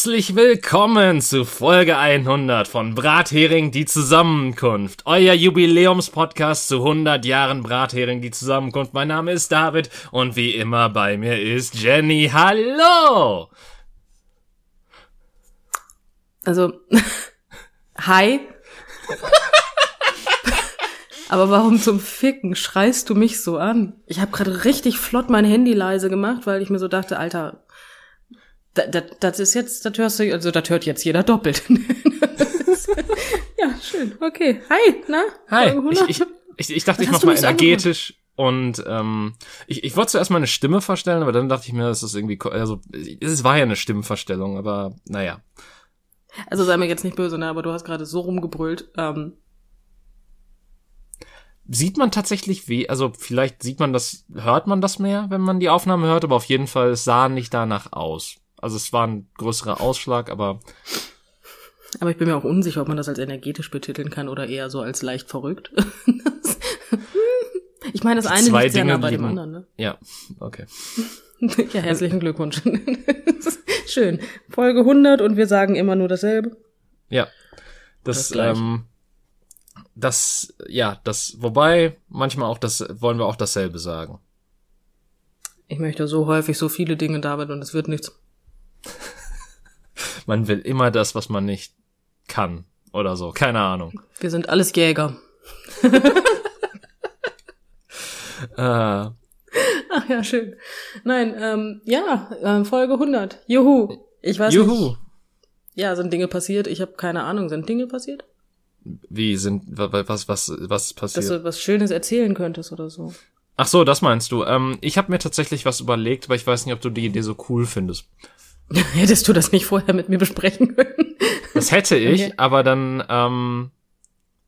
Herzlich willkommen zu Folge 100 von Brathering die Zusammenkunft, euer Jubiläumspodcast zu 100 Jahren Brathering die Zusammenkunft. Mein Name ist David und wie immer bei mir ist Jenny. Hallo! Also, hi. Aber warum zum Ficken schreist du mich so an? Ich habe gerade richtig flott mein Handy leise gemacht, weil ich mir so dachte, Alter, das, das ist jetzt, das hörst du, also das hört jetzt jeder doppelt. ja, schön. Okay. Hi, na? Hi. Ich, ich, ich, ich dachte, Was ich mach mal energetisch und ähm, ich, ich wollte zuerst mal eine Stimme verstellen, aber dann dachte ich mir, das ist irgendwie, also es war ja eine Stimmenverstellung, aber naja. Also sei mir jetzt nicht böse, ne, aber du hast gerade so rumgebrüllt. Ähm, sieht man tatsächlich weh, also vielleicht sieht man das, hört man das mehr, wenn man die Aufnahme hört, aber auf jeden Fall es sah nicht danach aus. Also es war ein größerer Ausschlag, aber. Aber ich bin mir auch unsicher, ob man das als energetisch betiteln kann oder eher so als leicht verrückt. ich meine, das eine Zwei liegt Dinge nah bei dem anderen, ne? Ja, okay. Ja, herzlichen Glückwunsch. Schön. Folge 100 und wir sagen immer nur dasselbe. Ja. Das Das, ähm, das, ja, das, wobei, manchmal auch das, wollen wir auch dasselbe sagen. Ich möchte so häufig so viele Dinge, David, und es wird nichts. Man will immer das, was man nicht kann. Oder so, keine Ahnung. Wir sind alles Jäger. Äh, Ach ja, schön. Nein, ähm, ja, ähm, Folge 100. Juhu. Ich weiß juhu. nicht. Ja, sind Dinge passiert? Ich habe keine Ahnung. Sind Dinge passiert? Wie sind, wa- wa- was, was, was ist Dass passiert? du was Schönes erzählen könntest oder so. Ach so, das meinst du. Ähm, ich habe mir tatsächlich was überlegt, aber ich weiß nicht, ob du die Idee so cool findest. Hättest du das nicht vorher mit mir besprechen können? Das hätte ich, Okay. aber dann, ähm,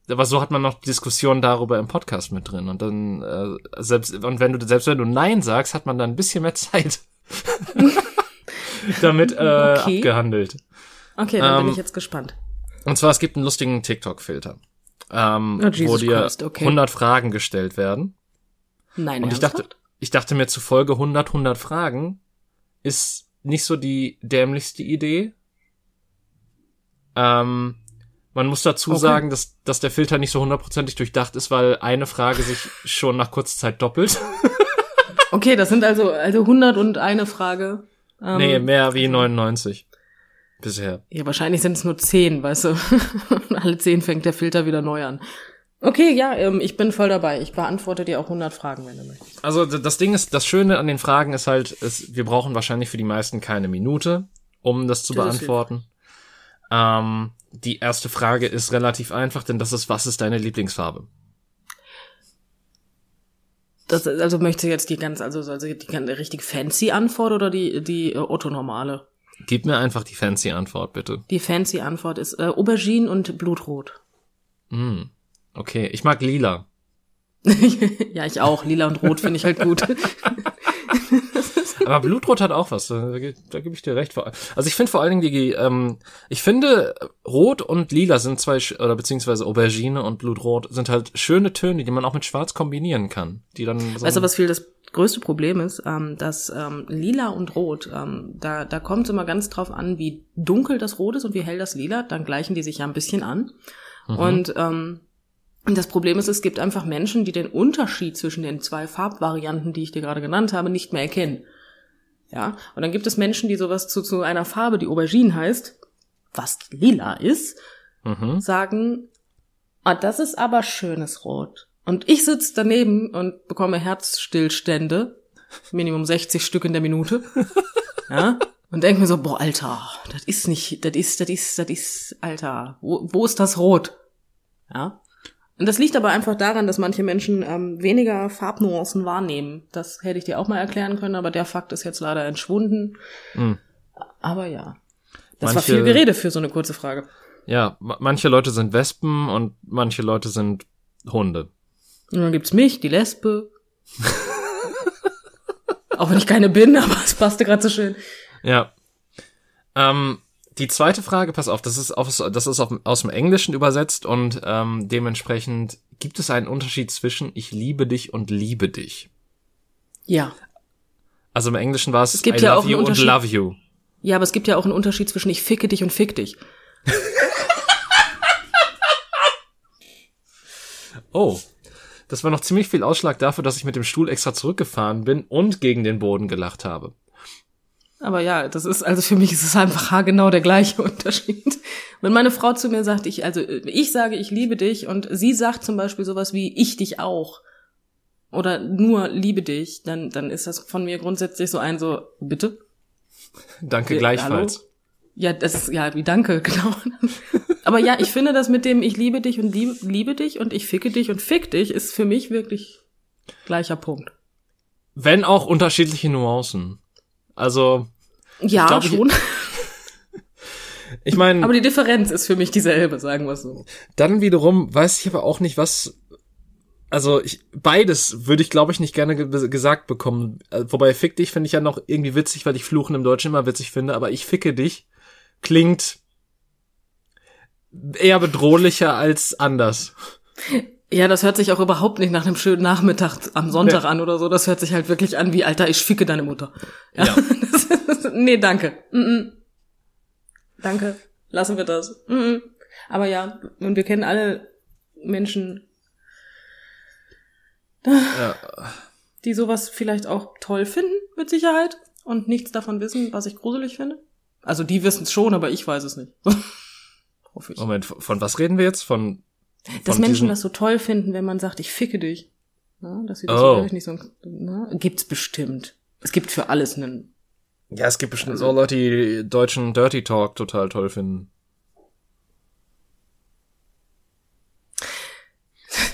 aber so hat man noch Diskussionen darüber im Podcast mit drin und dann äh, selbst und wenn du selbst wenn du Nein sagst, hat man dann ein bisschen mehr Zeit damit äh, Okay. abgehandelt. Okay, dann Ähm, bin ich jetzt gespannt. Und zwar es gibt einen lustigen TikTok-Filter, ähm, Oh, wo dir Christ, okay. 100 Fragen gestellt werden. Nein, Und ich dachte, ich dachte mir zu Folge 100, 100 Fragen ist nicht so die dämlichste Idee. Ähm, man muss dazu Okay. sagen, dass, dass der Filter nicht so hundertprozentig durchdacht ist, weil eine Frage sich schon nach kurzer Zeit doppelt. Okay, das sind also, also 100 und eine Frage. Ähm, nee, mehr wie 99 bisher. Ja, wahrscheinlich sind es nur 10, weißt du. Alle 10 fängt der Filter wieder neu an. Okay, ja, ähm, ich bin voll dabei. Ich beantworte dir auch 100 Fragen, wenn du möchtest. Also das Ding ist, das Schöne an den Fragen ist halt, es, wir brauchen wahrscheinlich für die meisten keine Minute, um das zu Das ist beantworten. Ähm, die erste Frage ist relativ einfach, denn das ist, was ist deine Lieblingsfarbe? Das, also möchtest du jetzt die ganz, also, also die ganz richtig fancy Antwort oder die, die äh, Otto-normale? Gib mir einfach die fancy Antwort, bitte. Die fancy Antwort ist äh, Aubergine und Blutrot. Hm. Okay, ich mag lila. ja, ich auch. Lila und Rot finde ich halt gut. Aber Blutrot hat auch was, da, ge- da gebe ich dir recht. Also ich finde vor allen Dingen die, ähm, ich finde Rot und Lila sind zwei, oder beziehungsweise Aubergine und Blutrot sind halt schöne Töne, die man auch mit Schwarz kombinieren kann. Die dann so Weißt du, was viel das größte Problem ist? Ähm, dass ähm, Lila und Rot, ähm, da, da kommt es immer ganz drauf an, wie dunkel das Rot ist und wie hell das Lila. Dann gleichen die sich ja ein bisschen an. Mhm. Und ähm, und das Problem ist, es gibt einfach Menschen, die den Unterschied zwischen den zwei Farbvarianten, die ich dir gerade genannt habe, nicht mehr erkennen. Ja, und dann gibt es Menschen, die sowas zu, zu einer Farbe, die Aubergine heißt, was lila ist, Mhm. sagen, ah, das ist aber schönes Rot. Und ich sitze daneben und bekomme Herzstillstände, Minimum 60 Stück in der Minute, ja, und denke mir so, boah, Alter, das ist nicht, das ist, das ist, das ist, Alter, wo, wo ist das Rot? Ja. Und das liegt aber einfach daran, dass manche Menschen ähm, weniger Farbnuancen wahrnehmen. Das hätte ich dir auch mal erklären können, aber der Fakt ist jetzt leider entschwunden. Mhm. Aber ja. Das war Manche- viel Gerede für so eine kurze Frage. Ja, ma- manche Leute sind Wespen und manche Leute sind Hunde. Und dann gibt's mich, die Lesbe. Auch wenn ich keine bin, aber es passte gerade so schön. Ja. Ähm, die zweite Frage, pass auf, das ist, aus, das ist auf, aus dem Englischen übersetzt und ähm, dementsprechend gibt es einen Unterschied zwischen ich liebe dich und liebe dich. Ja. Also im Englischen war es, Es gibt I ja love auch you und love you. Ja, aber es gibt ja auch einen Unterschied zwischen ich ficke dich und fick dich. Oh. Das war noch ziemlich viel Ausschlag dafür, dass ich mit dem Stuhl extra zurückgefahren bin und gegen den Boden gelacht habe. Aber ja, das ist, also für mich ist es einfach genau der gleiche Unterschied. Wenn meine Frau zu mir sagt, ich, also ich sage, ich liebe dich und sie sagt zum Beispiel sowas wie, ich dich auch. Oder nur liebe dich, dann, dann ist das von mir grundsätzlich so ein so, bitte? Danke Ja, gleichfalls. hallo? Ja, das ist, ja, wie danke, genau. Aber ja, ich finde das mit dem, ich liebe dich und liebe, liebe dich und ich ficke dich und fick dich, ist für mich wirklich gleicher Punkt. Wenn auch unterschiedliche Nuancen. Also, Ja, glaub, ich- schon. ich meine, Aber die Differenz ist für mich dieselbe, sagen wir es so. dann wiederum weiß ich aber auch nicht, was. Also ich, beides würde ich, glaube ich, nicht gerne ge gesagt bekommen. Äh, Wobei fick dich finde ich ja noch irgendwie witzig, weil ich Fluchen im Deutschen immer witzig finde, aber ich ficke dich klingt eher bedrohlicher als anders. Ja, das hört sich auch überhaupt nicht nach einem schönen Nachmittag am Sonntag Nee. an oder so. Das hört sich halt wirklich an wie, Alter, ich ficke deine Mutter. Ja. Ja. Ist, nee, danke. Mm -mm. Danke. Lassen wir das. Mm. Aber ja, und wir kennen alle Menschen, Ja. die sowas vielleicht auch toll finden, mit Sicherheit, und nichts davon wissen, was ich gruselig finde. Also die wissen es schon, aber ich weiß es nicht. Hoffe ich. Moment, von was reden wir jetzt? Von, Dass Menschen das so toll finden, wenn man sagt, ich ficke dich. Ja, dass sie das Oh. wirklich nicht so, ne? gibt's bestimmt. Es gibt für alles einen. Ja, es gibt bestimmt so Leute, die deutschen Dirty Talk total toll finden.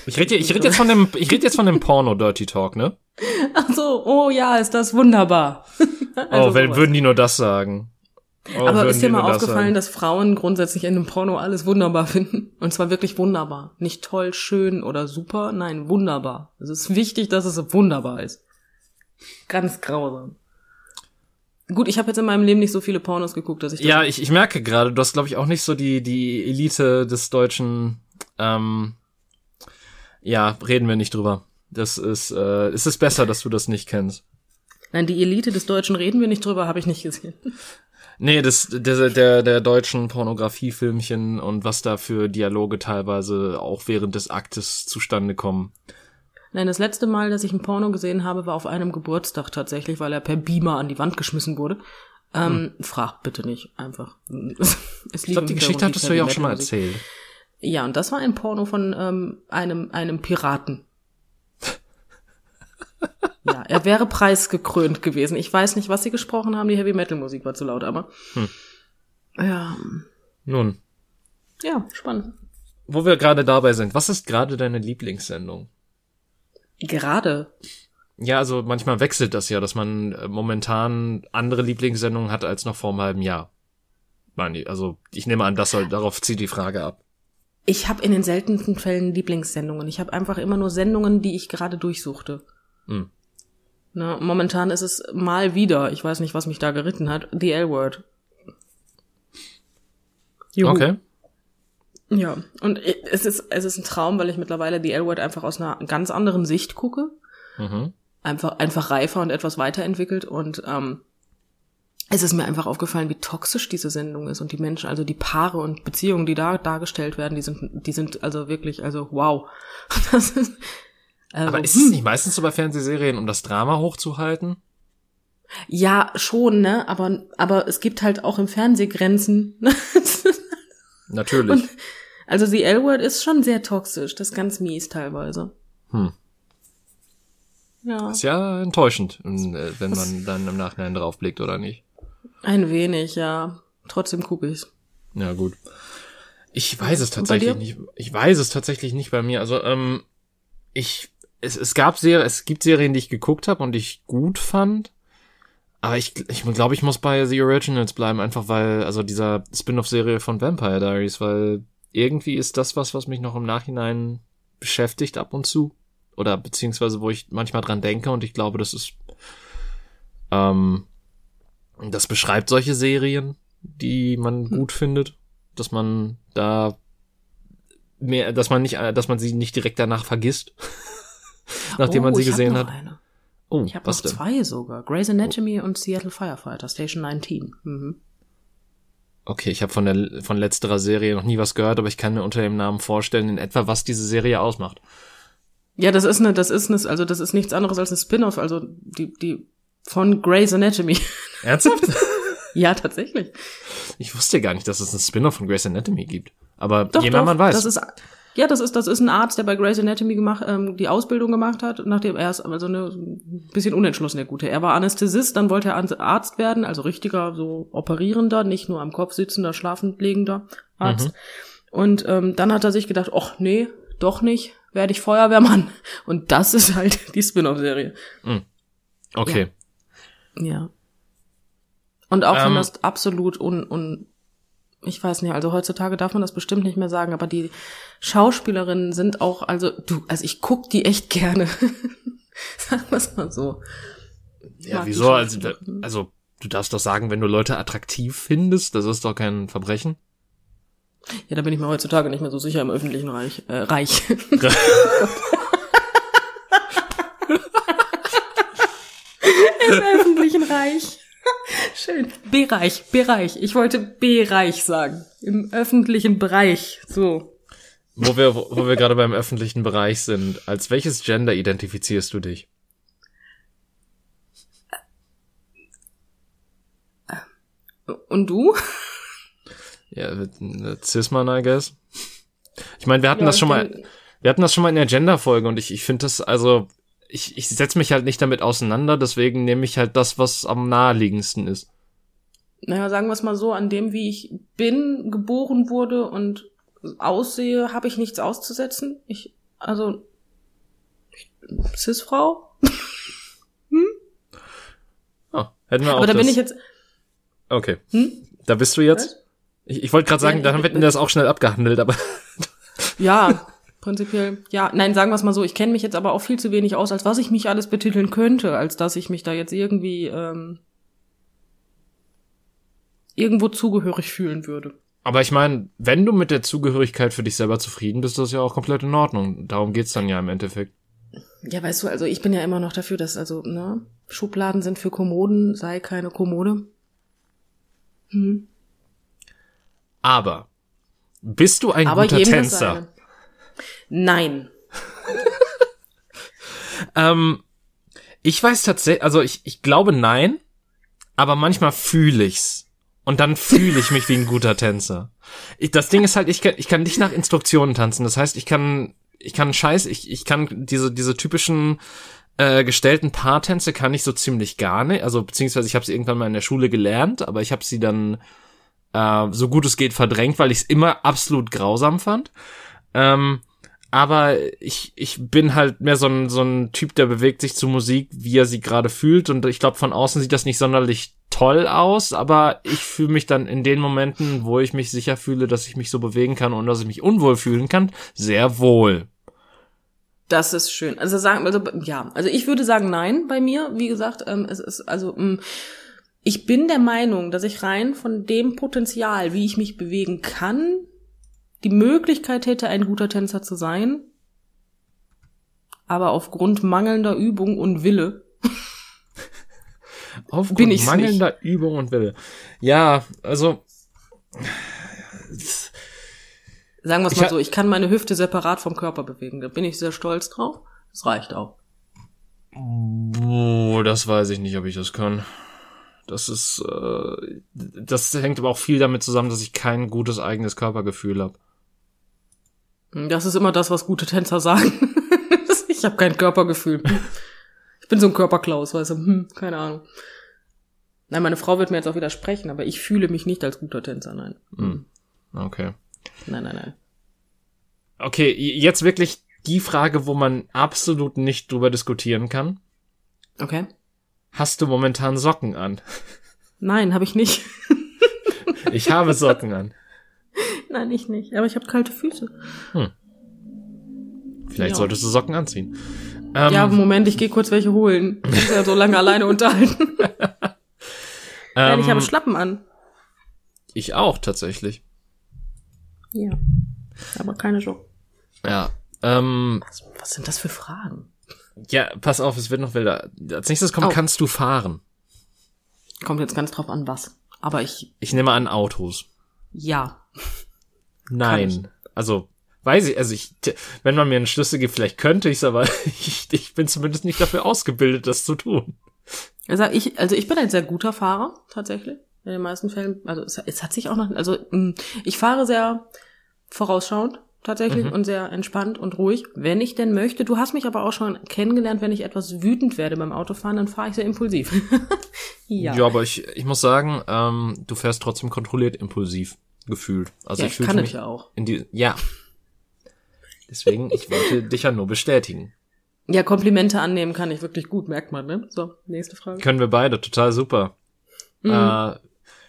Ich rede ich red jetzt von dem ich rede jetzt von dem Porno Dirty Talk, ne? Ach so, oh ja, ist das wunderbar. Also oh, wenn würden die nur das sagen? Oh, Aber ist dir mal das aufgefallen, sagen? dass Frauen grundsätzlich in einem Porno alles wunderbar finden? Und zwar wirklich wunderbar. Nicht toll, schön oder super, nein, wunderbar. Es ist wichtig, dass es wunderbar ist. Ganz grausam. Gut, ich habe jetzt in meinem Leben nicht so viele Pornos geguckt, dass ich das Ja, ich, ich merke gerade, du hast glaube ich auch nicht so die die Elite des deutschen ähm, ja, reden wir nicht drüber. Das ist äh, es ist besser, dass du das nicht kennst. Nein, die Elite des Deutschen reden wir nicht drüber, habe ich nicht gesehen. Nee, das, der, der, der deutschen Pornografiefilmchen und was da für Dialoge teilweise auch während des Aktes zustande kommen. Nein, das letzte Mal, dass ich ein Porno gesehen habe, war auf einem Geburtstag tatsächlich, weil er per Beamer an die Wand geschmissen wurde. Ähm, Frag bitte nicht, einfach. Es Hm. Ich liegt glaube, die Geschichte hattest du ja auch schon mal erzählt. Ja, und das war ein Porno von ähm, einem, einem Piraten. Ja, er wäre preisgekrönt gewesen. Ich weiß nicht, was sie gesprochen haben. Die Heavy Metal Musik war zu laut, aber. Hm. Ja, Nun, ja, spannend. wo wir gerade dabei sind, was ist gerade deine Lieblingssendung? Gerade. Ja, also manchmal wechselt das ja, dass man äh, momentan andere Lieblingssendungen hat als noch vor einem halben Jahr. Also ich nehme an, das soll, darauf zieht die Frage ab. Ich habe in den seltensten Fällen Lieblingssendungen. Ich habe einfach immer nur Sendungen, die ich gerade durchsuchte. Hm. Na, momentan ist es mal wieder, ich weiß nicht, was mich da geritten hat, The L-Word. Juhu. Okay. Ja, und es ist, es ist ein Traum, weil ich mittlerweile die L-Word einfach aus einer ganz anderen Sicht gucke. Mhm. Einfach, einfach reifer und etwas weiterentwickelt und ähm, es ist mir einfach aufgefallen, wie toxisch diese Sendung ist und die Menschen, also die Paare und Beziehungen, die da dargestellt werden, die sind, die sind also wirklich, also wow. Das ist, also, Aber ist es nicht meistens so bei Fernsehserien, um das Drama hochzuhalten? Ja, schon, ne? Aber, aber es gibt halt auch im Fernsehgrenzen. Natürlich. Und- also die L-Word ist schon sehr toxisch, das ist ganz mies teilweise. Hm. Ja, Ist ja enttäuschend, äh, wenn man dann im Nachhinein draufblickt, oder nicht? ein wenig, ja. Trotzdem gucke ich's. Ja, gut. Ich weiß es tatsächlich nicht. Ich weiß es tatsächlich nicht bei mir. Also, ähm, ich, es, es gab Serien, es gibt Serien, die ich geguckt habe und die ich gut fand. Aber ich, ich glaube, ich muss bei The Originals bleiben, einfach weil, also dieser Spin-off-Serie von Vampire Diaries, weil irgendwie ist das was, was mich noch im Nachhinein beschäftigt ab und zu. Oder beziehungsweise, wo ich manchmal dran denke und ich glaube, das ist, ähm, das beschreibt solche Serien, die man gut findet, dass man da mehr, dass man nicht, dass man sie nicht direkt danach vergisst, nachdem Oh, man sie hab gesehen hat. Eine. Oh, Ich habe noch denn? zwei sogar. Grey's Anatomy und Seattle Firefighter, Station 19. Mhm. Okay, ich habe von der von letzterer Serie noch nie was gehört, aber ich kann mir unter dem Namen vorstellen, in etwa, was diese Serie ausmacht. Ja, das ist eine, das ist eine, also das ist nichts anderes als ein Spin-off, also die, die von Grey's Anatomy. Ernsthaft? ja, tatsächlich. ich wusste gar nicht, dass es einen Spin-off von Grey's Anatomy gibt. Aber Doch, jemand doch, man weiß. Das ist, ja, das ist, das ist ein Arzt, der bei Grey's Anatomy gemacht, ähm, die Ausbildung gemacht hat, nachdem er ist also eine, ein bisschen unentschlossen, der Gute. Er war Anästhesist, dann wollte er Arzt werden, also richtiger, so operierender, nicht nur am Kopf sitzender, schlafend liegender Arzt. Mhm. Und ähm, dann hat er sich gedacht, ach nee, doch nicht, werde ich Feuerwehrmann. Und das ist halt die Spin-off-Serie. okay. Ja. Und auch wenn Ähm. das absolut un, un, ich weiß nicht, also heutzutage darf man das bestimmt nicht mehr sagen, aber die Schauspielerinnen sind auch, also du, also ich guck die echt gerne. Sagen wir's mal so. Ja, Mag die wieso? Also, also, du darfst doch sagen, wenn du Leute attraktiv findest, das ist doch kein Verbrechen. Ja, da bin ich mir heutzutage nicht mehr so sicher im öffentlichen Reich. Äh, Reich. Im öffentlichen Reich. Schön. Bereich, Bereich. Ich wollte Bereich sagen. Im öffentlichen Bereich. So. wo wir, wo wir gerade beim öffentlichen Bereich sind. Als welches Gender identifizierst du dich? Und du? Ja, Cis-Man, I guess. Ich meine, wir hatten Ja, das schon mal, wir hatten das schon mal in der Gender-Folge und ich, ich finde das, also, ich, ich setze mich halt nicht damit auseinander, deswegen nehme ich halt das, was am naheliegendsten ist. Naja, sagen wir es mal so, an dem, wie ich bin, geboren wurde und aussehe, habe ich nichts auszusetzen. Ich, also, Cis-Frau? Oh, hätten wir auch Aber da das. bin ich jetzt, Okay. hm? Da bist du jetzt? Ich, ich wollte gerade sagen, Ja, dann hätten wir das auch schnell abgehandelt, aber Ja, prinzipiell. Ja, nein, sagen wir es mal so, ich kenne mich jetzt aber auch viel zu wenig aus, als was ich mich alles betiteln könnte, als dass ich mich da jetzt irgendwie ähm, irgendwo zugehörig fühlen würde. Aber ich meine, wenn du mit der Zugehörigkeit für dich selber zufrieden bist, ist das ja auch komplett in Ordnung. Darum geht's dann ja im Endeffekt. Ja, weißt du, also ich bin ja immer noch dafür, dass also, ne, Schubladen sind für Kommoden, sei keine Kommode. Hm. Aber bist du ein Aber guter Tänzer? Nein. Ähm, ich weiß tatsächlich, also ich, ich glaube nein, aber manchmal fühle ich's. Und dann fühle ich mich wie ein guter Tänzer. Ich, das Ding ist halt, ich kann, ich kann nicht nach Instruktionen tanzen. Das heißt, ich kann, ich kann Scheiß, ich, ich kann diese, diese typischen äh, gestellten Paartänze kann ich so ziemlich gar nicht. Also beziehungsweise ich habe sie irgendwann mal in der Schule gelernt, aber ich habe sie dann äh, so gut es geht verdrängt, weil ich es immer absolut grausam fand. Ähm, aber ich, ich bin halt mehr so ein, so ein Typ, der bewegt sich zu Musik, wie er sie gerade fühlt. Und ich glaube, von außen sieht das nicht sonderlich toll aus, aber ich fühle mich dann in den Momenten, wo ich mich sicher fühle, dass ich mich so bewegen kann und dass ich mich unwohl fühlen kann, sehr wohl. Das ist schön. Also sagen, also ja, also ich würde sagen nein bei mir. Wie gesagt, ähm, es ist also ähm, ich bin der Meinung, dass ich rein von dem Potenzial, wie ich mich bewegen kann, die Möglichkeit hätte, ein guter Tänzer zu sein. Aber aufgrund mangelnder Übung und Wille Aufgrund Bin ich's mangelnder Übung und Wille. Ja, also Sagen wir es Ich mal ha- so, ich kann meine Hüfte separat vom Körper bewegen. Da bin ich sehr stolz drauf. Das reicht auch. Oh, das weiß ich nicht, ob ich das kann. Das ist, äh, das hängt aber auch viel damit zusammen, dass ich kein gutes eigenes Körpergefühl habe. Das ist immer das, was gute Tänzer sagen. ich habe kein Körpergefühl. Ich bin so ein Körperklaus, weißt du. Hm, keine Ahnung. Nein, meine Frau wird mir jetzt auch widersprechen, aber ich fühle mich nicht als guter Tänzer, nein. Hm. Okay. Nein, nein, nein. Okay, jetzt wirklich die Frage, wo man absolut nicht drüber diskutieren kann. Okay. Hast du momentan Socken an? Nein, habe ich nicht. Ich habe Socken an. nein, ich nicht. Aber ich habe kalte Füße. Vielleicht Ja. solltest du Socken anziehen. Ähm, ja, Moment, ich gehe kurz welche holen. Ich muss ja so lange alleine unterhalten. Nein, ich ähm, habe Schlappen an. ich auch tatsächlich. Ja. Aber keine Job. Ja. Ähm, Was, was sind das für Fragen? Ja, pass auf, es wird noch wilder. Als nächstes kommt, Oh. kannst du fahren. Kommt jetzt ganz drauf an, was. Aber ich, Ich nehme an Autos. ja. Nein. Also, weiß ich, also ich, wenn man mir einen Schlüssel gibt, vielleicht könnte ich's, aber ich, ich bin zumindest nicht dafür ausgebildet, das zu tun. Also ich, also ich bin ein sehr guter Fahrer, tatsächlich. In den meisten Fällen. Also es, es hat sich auch noch, also mh, ich fahre sehr vorausschauend, tatsächlich, Mhm. und sehr entspannt und ruhig, wenn ich denn möchte. Du hast mich aber auch schon kennengelernt, wenn ich etwas wütend werde beim Autofahren, dann fahre ich sehr impulsiv. ja. Ja, aber ich, ich muss sagen, ähm, du fährst trotzdem kontrolliert impulsiv gefühlt. Also Ja, ich ich fühle kann mich ich ja auch. in die, ja. Deswegen, ich wollte dich ja nur bestätigen. Ja, Komplimente annehmen kann ich wirklich gut, merkt man, ne? So, nächste Frage. Können wir beide, total super. Äh,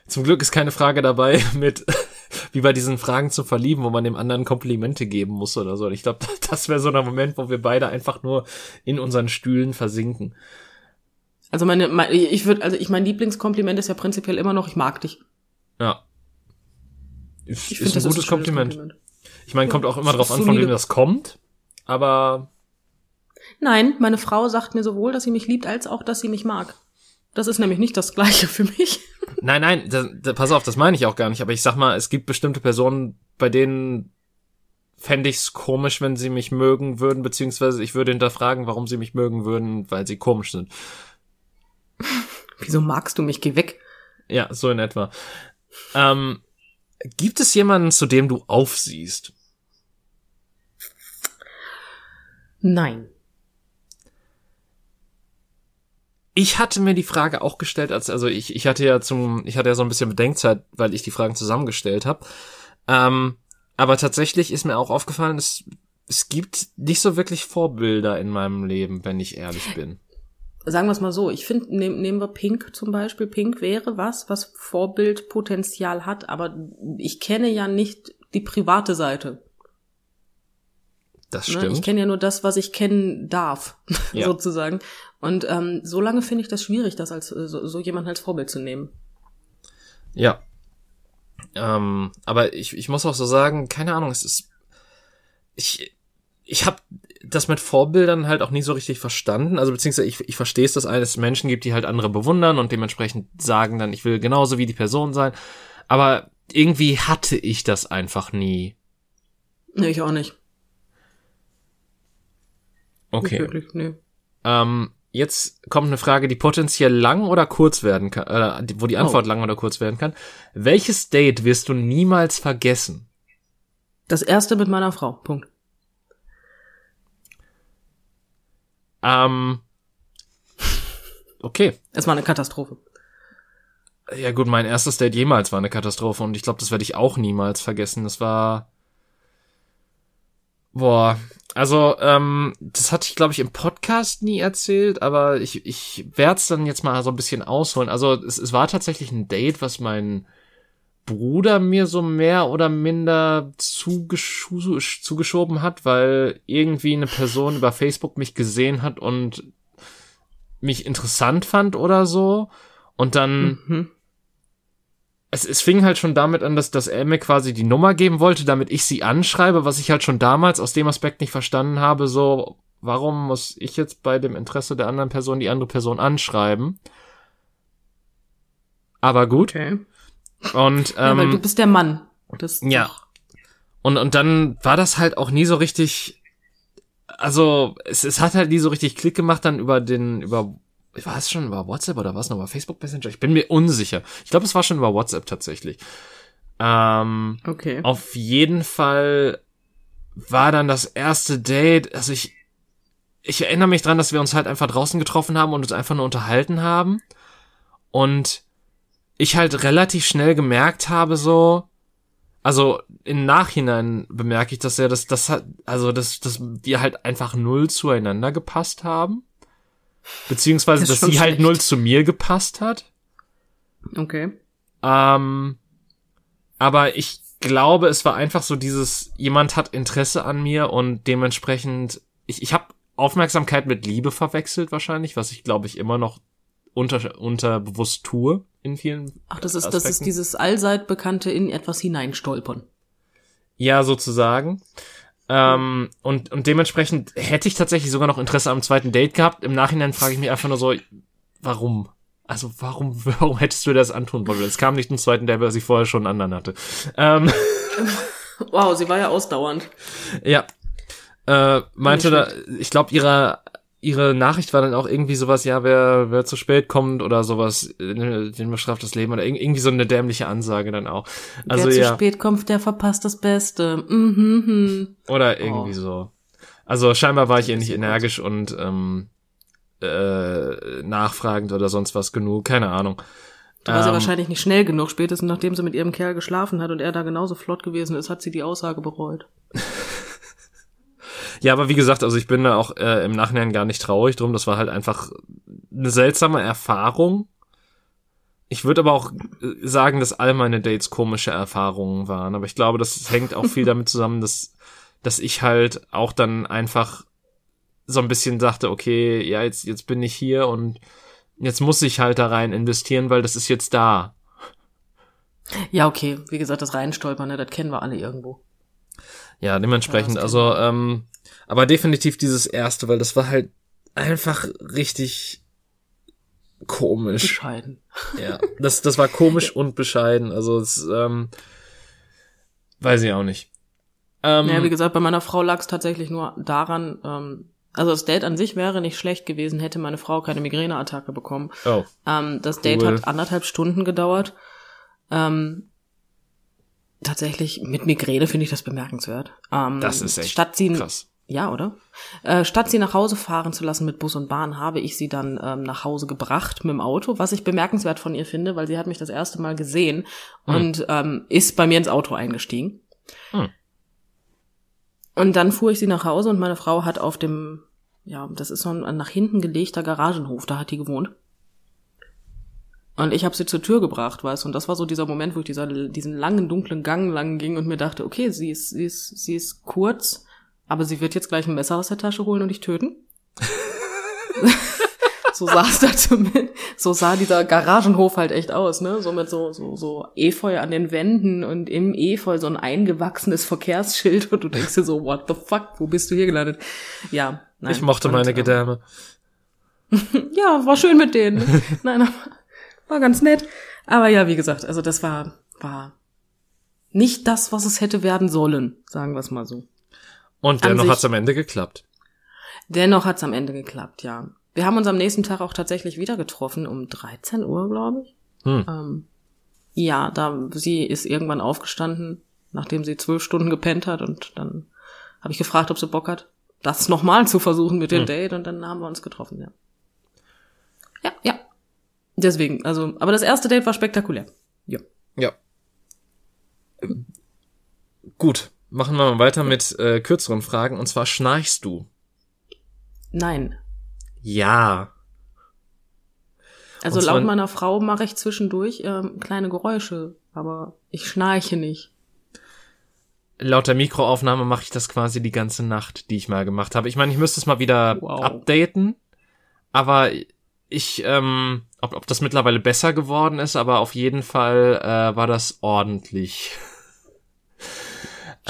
zum Glück ist keine Frage dabei mit, wie bei diesen Fragen zum Verlieben, wo man dem anderen Komplimente geben muss oder so. Ich glaube, das wäre so ein Moment, wo wir beide einfach nur in unseren Stühlen versinken. Also meine, meine ich würde, also ich mein Lieblingskompliment ist ja prinzipiell immer noch, ich mag dich. Ja. Ist, Ich ist ein das gutes ist ein schönes Kompliment. Ich meine, kommt auch immer drauf an, von wem das kommt. Aber Nein, meine Frau sagt mir sowohl, dass sie mich liebt, als auch, dass sie mich mag. Das ist nämlich nicht das Gleiche für mich. Nein, nein, da, da, pass auf, das meine ich auch gar nicht. Aber ich sag mal, es gibt bestimmte Personen, bei denen fände ich's komisch, wenn sie mich mögen würden, beziehungsweise ich würde hinterfragen, warum sie mich mögen würden, weil sie komisch sind. Wieso magst du mich? Geh weg. Ja, so in etwa. Ähm, gibt es jemanden, zu dem du aufsiehst? Nein. Ich hatte mir die Frage auch gestellt, als also ich ich hatte ja zum ich hatte ja so ein bisschen Bedenkzeit, weil ich die Fragen zusammengestellt habe. Ähm, aber tatsächlich ist mir auch aufgefallen, es es gibt nicht so wirklich Vorbilder in meinem Leben, wenn ich ehrlich bin. Sagen wir es mal so, ich finde, nehm, nehmen wir Pink zum Beispiel. Pink wäre was, was Vorbildpotenzial hat, aber ich kenne ja nicht die private Seite. Das Ne? stimmt. Ich kenne ja nur das, was ich kennen darf, Ja. sozusagen. Und ähm, so lange finde ich das schwierig, das als äh, so, so jemanden als Vorbild zu nehmen. Ja. Ähm, aber ich, ich muss auch so sagen, keine Ahnung, es ist. Ich, ich habe das mit Vorbildern halt auch nie so richtig verstanden. Also beziehungsweise ich, ich verstehe es, dass es Menschen gibt, die halt andere bewundern und dementsprechend sagen dann, ich will genauso wie die Person sein. Aber irgendwie hatte ich das einfach nie. Nee, ich auch nicht. Nicht Okay. wirklich, nee. Ähm, jetzt kommt eine Frage, die potenziell lang oder kurz werden kann, äh, wo die Antwort lang oder kurz werden kann. Welches Date wirst du niemals vergessen? Das erste mit meiner Frau. Punkt. Ähm, okay. Es war eine Katastrophe. Ja gut, mein erstes Date jemals war eine Katastrophe und ich glaube, das werde ich auch niemals vergessen. Das war boah, also ähm, das hatte ich glaube ich im Podcast nie erzählt, aber ich ich werde es dann jetzt mal so ein bisschen ausholen. Also es, es war tatsächlich ein Date, was mein Bruder mir so mehr oder minder zugeschu zugeschoben hat, weil irgendwie eine Person über Facebook mich gesehen hat und mich interessant fand oder so. Und dann Mhm. es, es fing halt schon damit an, dass, dass er mir quasi die Nummer geben wollte, damit ich sie anschreibe, was ich halt schon damals aus dem Aspekt nicht verstanden habe, so, warum muss ich jetzt bei dem Interesse der anderen Person die andere Person anschreiben? Aber gut. Okay. Und, ja, weil du ähm, bist der Mann. Das ja. und, und dann war das halt auch nie so richtig, also, es, es hat halt nie so richtig Klick gemacht dann über den, über, war es schon über WhatsApp oder was noch, über Facebook Messenger? Ich bin mir unsicher. Ich glaube, es war schon über WhatsApp tatsächlich. Ähm, Okay. Auf jeden Fall war dann das erste Date, also ich, ich erinnere mich dran, dass wir uns halt einfach draußen getroffen haben und uns einfach nur unterhalten haben. Und ich halt relativ schnell gemerkt habe, so, also im Nachhinein bemerke ich, dass er das, das hat, also dass, dass wir halt einfach null zueinander gepasst haben. Beziehungsweise, Das dass sie halt schlecht. null zu mir gepasst hat. Okay. Ähm, aber ich glaube, es war einfach so dieses, jemand hat Interesse an mir und dementsprechend, ich, ich habe Aufmerksamkeit mit Liebe verwechselt wahrscheinlich, was ich glaube ich immer noch unter, unterbewusst tue in vielen Ach, das ist, das ist Aspekten. dieses allseit bekannte in etwas hineinstolpern. Ja, sozusagen. Ähm, und, und dementsprechend hätte ich tatsächlich sogar noch Interesse am zweiten Date gehabt. Im Nachhinein frage ich mich einfach nur so, warum? Also warum, warum hättest du das antun wollen? Es kam nicht zum zweiten Date, weil ich vorher schon einen anderen hatte. Ähm, wow, sie war ja ausdauernd. Ja. Äh, meinte da, ich glaube, ihre, ihre Nachricht war dann auch irgendwie sowas, ja, wer, wer zu spät kommt oder sowas, den bestraft das Leben oder irgendwie so eine dämliche Ansage dann auch. Also wer ja. zu spät kommt, der verpasst das Beste. Mhm, mhm. Oder irgendwie Oh. so. Also scheinbar war ich ihr nicht energisch und ähm, äh, nachfragend oder sonst was genug, keine Ahnung. Du warst ja Ähm, wahrscheinlich nicht schnell genug. Spätestens nachdem sie mit ihrem Kerl geschlafen hat und er da genauso flott gewesen ist, hat sie die Aussage bereut. Ja, aber wie gesagt, also ich bin da auch äh, im Nachhinein gar nicht traurig drum. Das war halt einfach eine seltsame Erfahrung. Ich würde aber auch äh, sagen, dass all meine Dates komische Erfahrungen waren. Aber ich glaube, das hängt auch viel damit zusammen, dass, dass ich halt auch dann einfach so ein bisschen dachte, okay, ja, jetzt, jetzt bin ich hier und jetzt muss ich halt da rein investieren, weil das ist jetzt da. Ja, okay. Wie gesagt, das Reinstolpern, ne, das kennen wir alle irgendwo. Ja, dementsprechend, Ja, also, ähm, aber definitiv dieses erste, weil das war halt einfach richtig komisch. Bescheiden. Ja, das, das war komisch und bescheiden. Also, es, ähm, weiß ich auch nicht. Ähm, Naja, wie gesagt, bei meiner Frau lag es tatsächlich nur daran, ähm, also das Date an sich wäre nicht schlecht gewesen, hätte meine Frau keine Migräneattacke bekommen. oh, Ähm, das Date Cool. hat anderthalb Stunden gedauert. Ähm, tatsächlich, mit Migräne finde ich das bemerkenswert. Ähm, das ist echt statt sie, krass. Ja, oder? Äh, statt sie nach Hause fahren zu lassen mit Bus und Bahn, habe ich sie dann ähm, nach Hause gebracht mit dem Auto, was ich bemerkenswert von ihr finde, weil sie hat mich das erste Mal gesehen Hm. und ähm, ist bei mir ins Auto eingestiegen. Hm. Und dann fuhr ich sie nach Hause und meine Frau hat auf dem, ja, das ist so ein nach hinten gelegter Garagenhof, da hat die gewohnt. Und ich habe sie zur Tür gebracht, weißt du, und das war so dieser Moment, wo ich dieser, diesen langen, dunklen Gang lang ging und mir dachte, okay, sie ist, sie ist, sie ist kurz, aber sie wird jetzt gleich ein Messer aus der Tasche holen und dich töten. so sah es da zumindest, so sah dieser Garagenhof halt echt aus, ne? So mit so, so, so Efeu an den Wänden und im Efeu so ein eingewachsenes Verkehrsschild und du denkst dir so, what the fuck, wo bist du hier gelandet? Ja, nein. ich mochte Und, meine Gedärme. ja, war schön mit denen. Nein, aber war ganz nett. Aber ja, wie gesagt, also das war, war nicht das, was es hätte werden sollen, sagen wir es mal so. Und dennoch sich- hat's am Ende geklappt. Dennoch hat's am Ende geklappt, ja. Wir haben uns am nächsten Tag auch tatsächlich wieder getroffen, um 13 Uhr, glaube ich. Hm. Ähm, ja, da sie ist irgendwann aufgestanden, nachdem sie zwölf Stunden gepennt hat und dann habe ich gefragt, ob sie Bock hat, das nochmal zu versuchen mit dem Hm. Date und dann haben wir uns getroffen, ja. Ja, ja. Deswegen, also, aber das erste Date war spektakulär. Ja. Ja. Gut, machen wir mal weiter mit äh, kürzeren Fragen. Und zwar schnarchst du? Nein. Ja. Also laut meiner Frau mache ich zwischendurch ähm, kleine Geräusche, aber ich schnarche nicht. Laut der Mikroaufnahme mache ich das quasi die ganze Nacht, die ich mal gemacht habe. Ich meine, ich müsste es mal wieder Wow. updaten, aber ich, ähm, ob, ob das mittlerweile besser geworden ist, aber auf jeden Fall äh, war das ordentlich.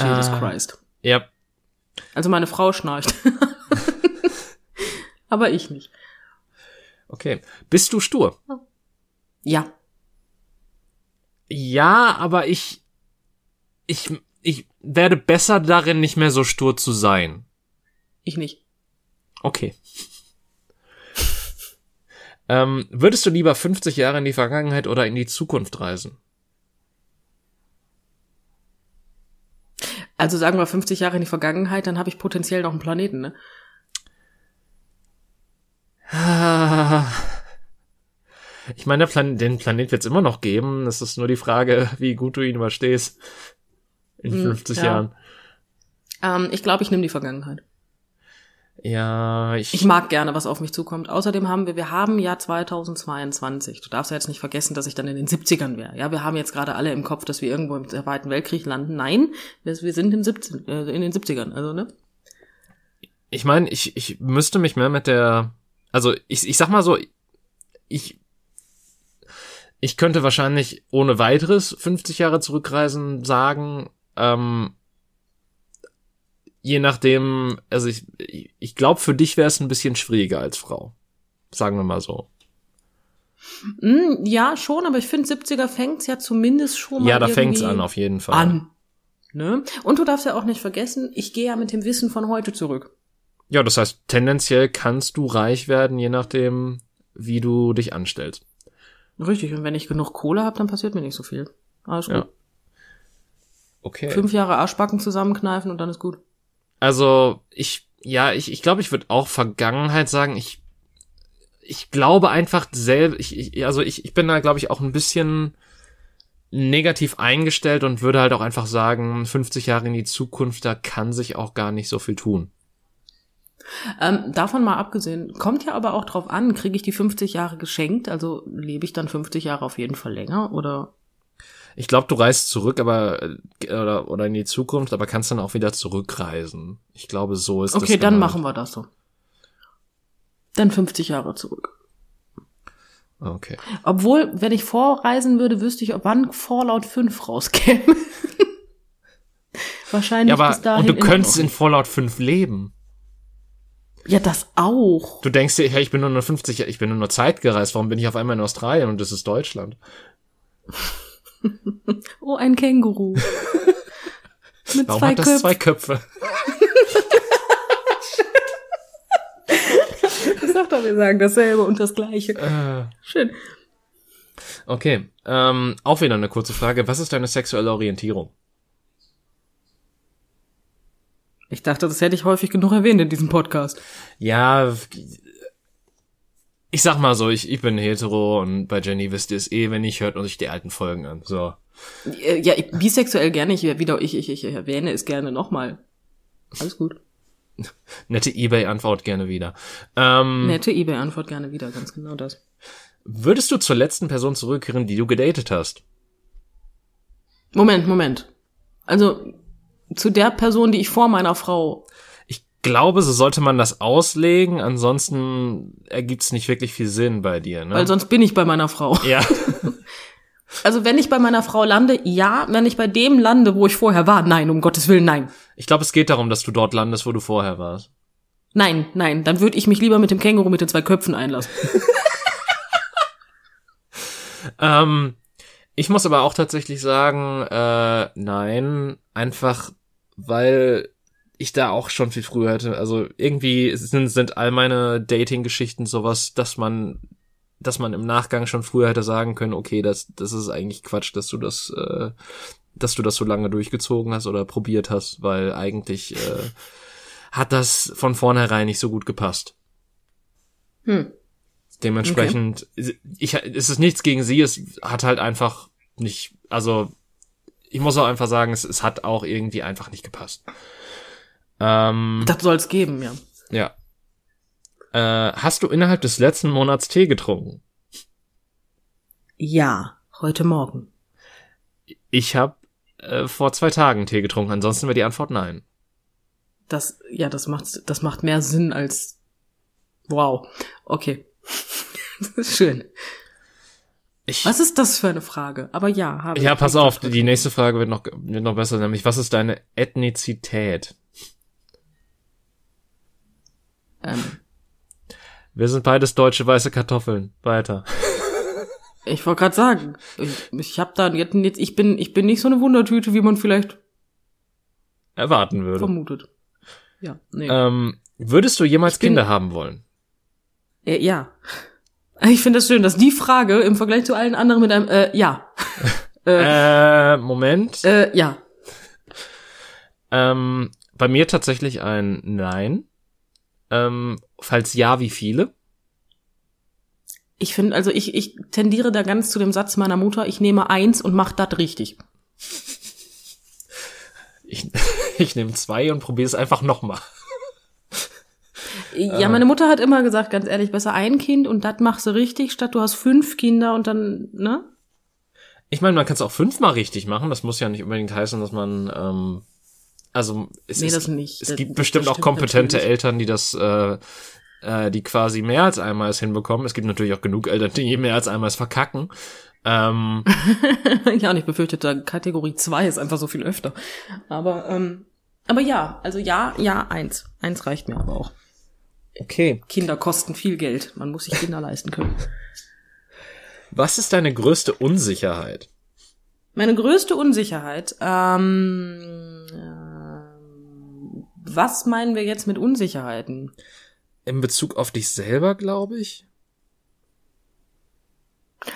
Jesus Äh, Christ. Ja, Also meine Frau schnarcht. aber ich nicht. okay. Bist du stur? Ja. Ja, aber ich, ich, ich werde besser darin, nicht mehr so stur zu sein. Ich nicht. Okay. ähm, würdest du lieber 50 Jahre in die Vergangenheit oder in die Zukunft reisen? Also sagen wir 50 Jahre in die Vergangenheit, dann habe ich potenziell noch einen Planeten, ne? Ich meine, Plan den Planet wird es immer noch geben. Es ist nur die Frage, wie gut du ihn überstehst. In Hm, 50 ja. Jahren. Ähm, ich glaube, ich nehme die Vergangenheit. Ja, ich. Ich mag gerne, was auf mich zukommt. Außerdem haben wir, wir haben ja 2022. Du darfst ja jetzt nicht vergessen, dass ich dann in den 70ern wäre. Ja, wir haben jetzt gerade alle im Kopf, dass wir irgendwo im Zweiten Weltkrieg landen. Nein, wir, wir sind im 17, äh, in den 70ern, also, ne? Ich meine, ich, ich müsste mich mehr mit der, also ich, ich sag mal so, ich, ich könnte wahrscheinlich ohne weiteres 50 Jahre zurückreisen sagen, ähm, je nachdem, also ich, ich glaube, für dich wäre es ein bisschen schwieriger als Frau. Sagen wir mal so. Mm, ja, schon, aber ich finde 70er fängt's ja zumindest schon mal Ja, da fängt's an, auf jeden Fall. an. Ne? Und du darfst ja auch nicht vergessen, ich gehe ja mit dem Wissen von heute zurück. Ja, das heißt, tendenziell kannst du reich werden, je nachdem, wie du dich anstellst. Richtig, und wenn ich genug Kohle habe, dann passiert mir nicht so viel. Alles gut. Ja. Okay. Fünf Jahre Arschbacken zusammenkneifen und dann ist gut. Also, ich, ja, ich, ich glaube, ich würde auch Vergangenheit sagen. Ich, ich glaube einfach selber, ich, ich, also ich, ich bin da, glaube ich, auch ein bisschen negativ eingestellt und würde halt auch einfach sagen, 50 Jahre in die Zukunft, da kann sich auch gar nicht so viel tun. Ähm, davon mal abgesehen, kommt ja aber auch drauf an, kriege ich die 50 Jahre geschenkt, also lebe ich dann 50 Jahre auf jeden Fall länger oder Ich glaube, du reist zurück, aber äh, oder, oder in die Zukunft, aber kannst dann auch wieder zurückreisen. Ich glaube, so ist das. Okay, dann gemeint. machen wir das so. Dann 50 Jahre zurück. Okay. Obwohl, wenn ich vorreisen würde, wüsste ich, ob wann Fallout 5 rauskäme. Wahrscheinlich Ja, bis aber dahin. und du könntest in Fallout 5 leben. Ja, das auch. Du denkst dir, hey, ich bin nur nur 50, ich bin nur nur Zeit gereist, warum bin ich auf einmal in Australien und das ist Deutschland? Oh, ein Känguru. Mit Warum zwei hat das Köpfen. zwei Köpfe? Ich sag doch, wir sagen dasselbe und das Gleiche. Äh, Schön. okay, ähm, auch wieder eine kurze Frage. Was ist deine sexuelle Orientierung? Ich dachte, das hätte ich häufig genug erwähnt in diesem Podcast. Ja, ich sag mal so, ich, ich bin hetero und bei Jenny wisst ihr es eh, wenn ich hört und sich die alten Folgen an. So. Äh, Ja, ich- bisexuell gerne. Ich wieder, ich, ich, ich erwähne es gerne nochmal. Alles gut. Nette Ebay-Antwort gerne wieder. Ähm, Nette eBay-Antwort gerne wieder, ganz genau das. Würdest du zur letzten Person zurückkehren, die du gedatet hast? Moment, Moment. Also, zu der Person, die ich vor meiner Frau. Glaube, so sollte man das auslegen, ansonsten ergibt's nicht wirklich viel Sinn bei dir, ne? Weil sonst bin ich bei meiner Frau. ja. Also, wenn ich bei meiner Frau lande, ja. Wenn ich bei dem lande, wo ich vorher war, nein, um Gottes Willen, nein. Ich glaube, es geht darum, dass du dort landest, wo du vorher warst. Nein, nein, dann würde ich mich lieber mit dem Känguru mit den zwei Köpfen einlassen. Ähm, ich muss aber auch tatsächlich sagen, äh, nein, einfach weil ich da auch schon viel früher hätte. Also irgendwie sind, sind all meine Dating-Geschichten sowas, dass man, dass man im Nachgang schon früher hätte sagen können, okay, das, das ist eigentlich Quatsch, dass du das, äh, dass du das so lange durchgezogen hast oder probiert hast, weil eigentlich äh, hat das von vornherein nicht so gut gepasst. Hm. Dementsprechend, ich, es ist nichts gegen sie, es hat halt einfach nicht, also ich muss auch einfach sagen, es, es hat auch irgendwie einfach nicht gepasst. Ähm, Das soll's geben, ja. ja. Äh, hast du innerhalb des letzten Monats Tee getrunken? Ja, heute Morgen. Ich habe äh, vor zwei Tagen Tee getrunken, ansonsten wäre die Antwort nein. Das, ja, das macht, das macht mehr Sinn als, wow. Okay. schön. Ich, Was ist das für eine Frage? Aber ja, habe ja, ich. pass auf, die nächste Frage wird noch, wird noch besser, nämlich was ist deine Ethnizität? Ähm, Wir sind beides deutsche weiße Kartoffeln. Weiter. ich wollte gerade sagen, ich, ich habe da jetzt, ich bin, ich bin nicht so eine Wundertüte, wie man vielleicht Erwarten würde. vermutet. Ja, nee. Ähm, würdest du jemals bin- Kinder haben wollen? Äh, ja. Ich finde das schön, dass die Frage im Vergleich zu allen anderen mit einem äh, ja. Äh, Moment. Äh, ja. Ähm, bei mir tatsächlich ein Nein. Ähm, falls ja, wie viele? Ich finde, also ich, ich tendiere da ganz zu dem Satz meiner Mutter, ich nehme eins und mach das richtig. Ich, ich nehme zwei und probiere es einfach nochmal. Ja, meine Mutter hat immer gesagt, ganz ehrlich, besser ein Kind und das machst du richtig, statt du hast fünf Kinder und dann, ne? Ich meine, man kann es auch fünfmal richtig machen. Das muss ja nicht unbedingt heißen, dass man, ähm, also es, Nee, ist, das nicht. es Das- gibt das bestimmt auch stimmt kompetente natürlich. Eltern, die das, äh, äh, die quasi mehr als einmal es hinbekommen. Es gibt natürlich auch genug Eltern, die mehr als einmal es verkacken. Ähm, ja, und ich befürchte, da Kategorie 2 ist einfach so viel öfter. Aber, ähm, Aber ja, also ja, ja, eins. Eins reicht mir aber auch. Okay. Kinder kosten viel Geld. Man muss sich Kinder leisten können. Was ist deine größte Unsicherheit? Meine größte Unsicherheit, ähm, äh, was meinen wir jetzt mit Unsicherheiten? In Bezug auf dich selber, glaube ich.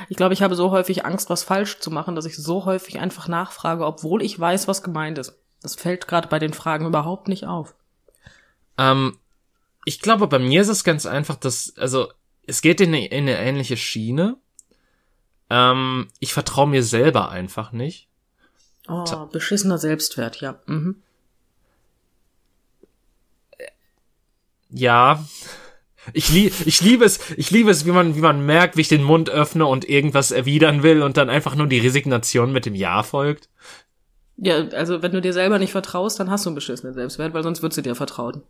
Ich glaube, ich habe so häufig Angst, was falsch zu machen, dass ich so häufig einfach nachfrage, obwohl ich weiß, was gemeint ist. Das fällt gerade bei den Fragen überhaupt nicht auf. Ähm, ich glaube, bei mir ist es ganz einfach, dass, also, es geht in eine, in eine ähnliche Schiene. Ähm, ich vertraue mir selber einfach nicht. Oh, beschissener Selbstwert, ja. Mhm. Ja. Ich, lieb, ich liebe es, ich liebe es, wie man, wie man merkt, wie ich den Mund öffne und irgendwas erwidern will und dann einfach nur die Resignation mit dem Ja folgt. Ja, also wenn du dir selber nicht vertraust, dann hast du einen beschissenen Selbstwert, weil sonst würdest du dir vertrauen.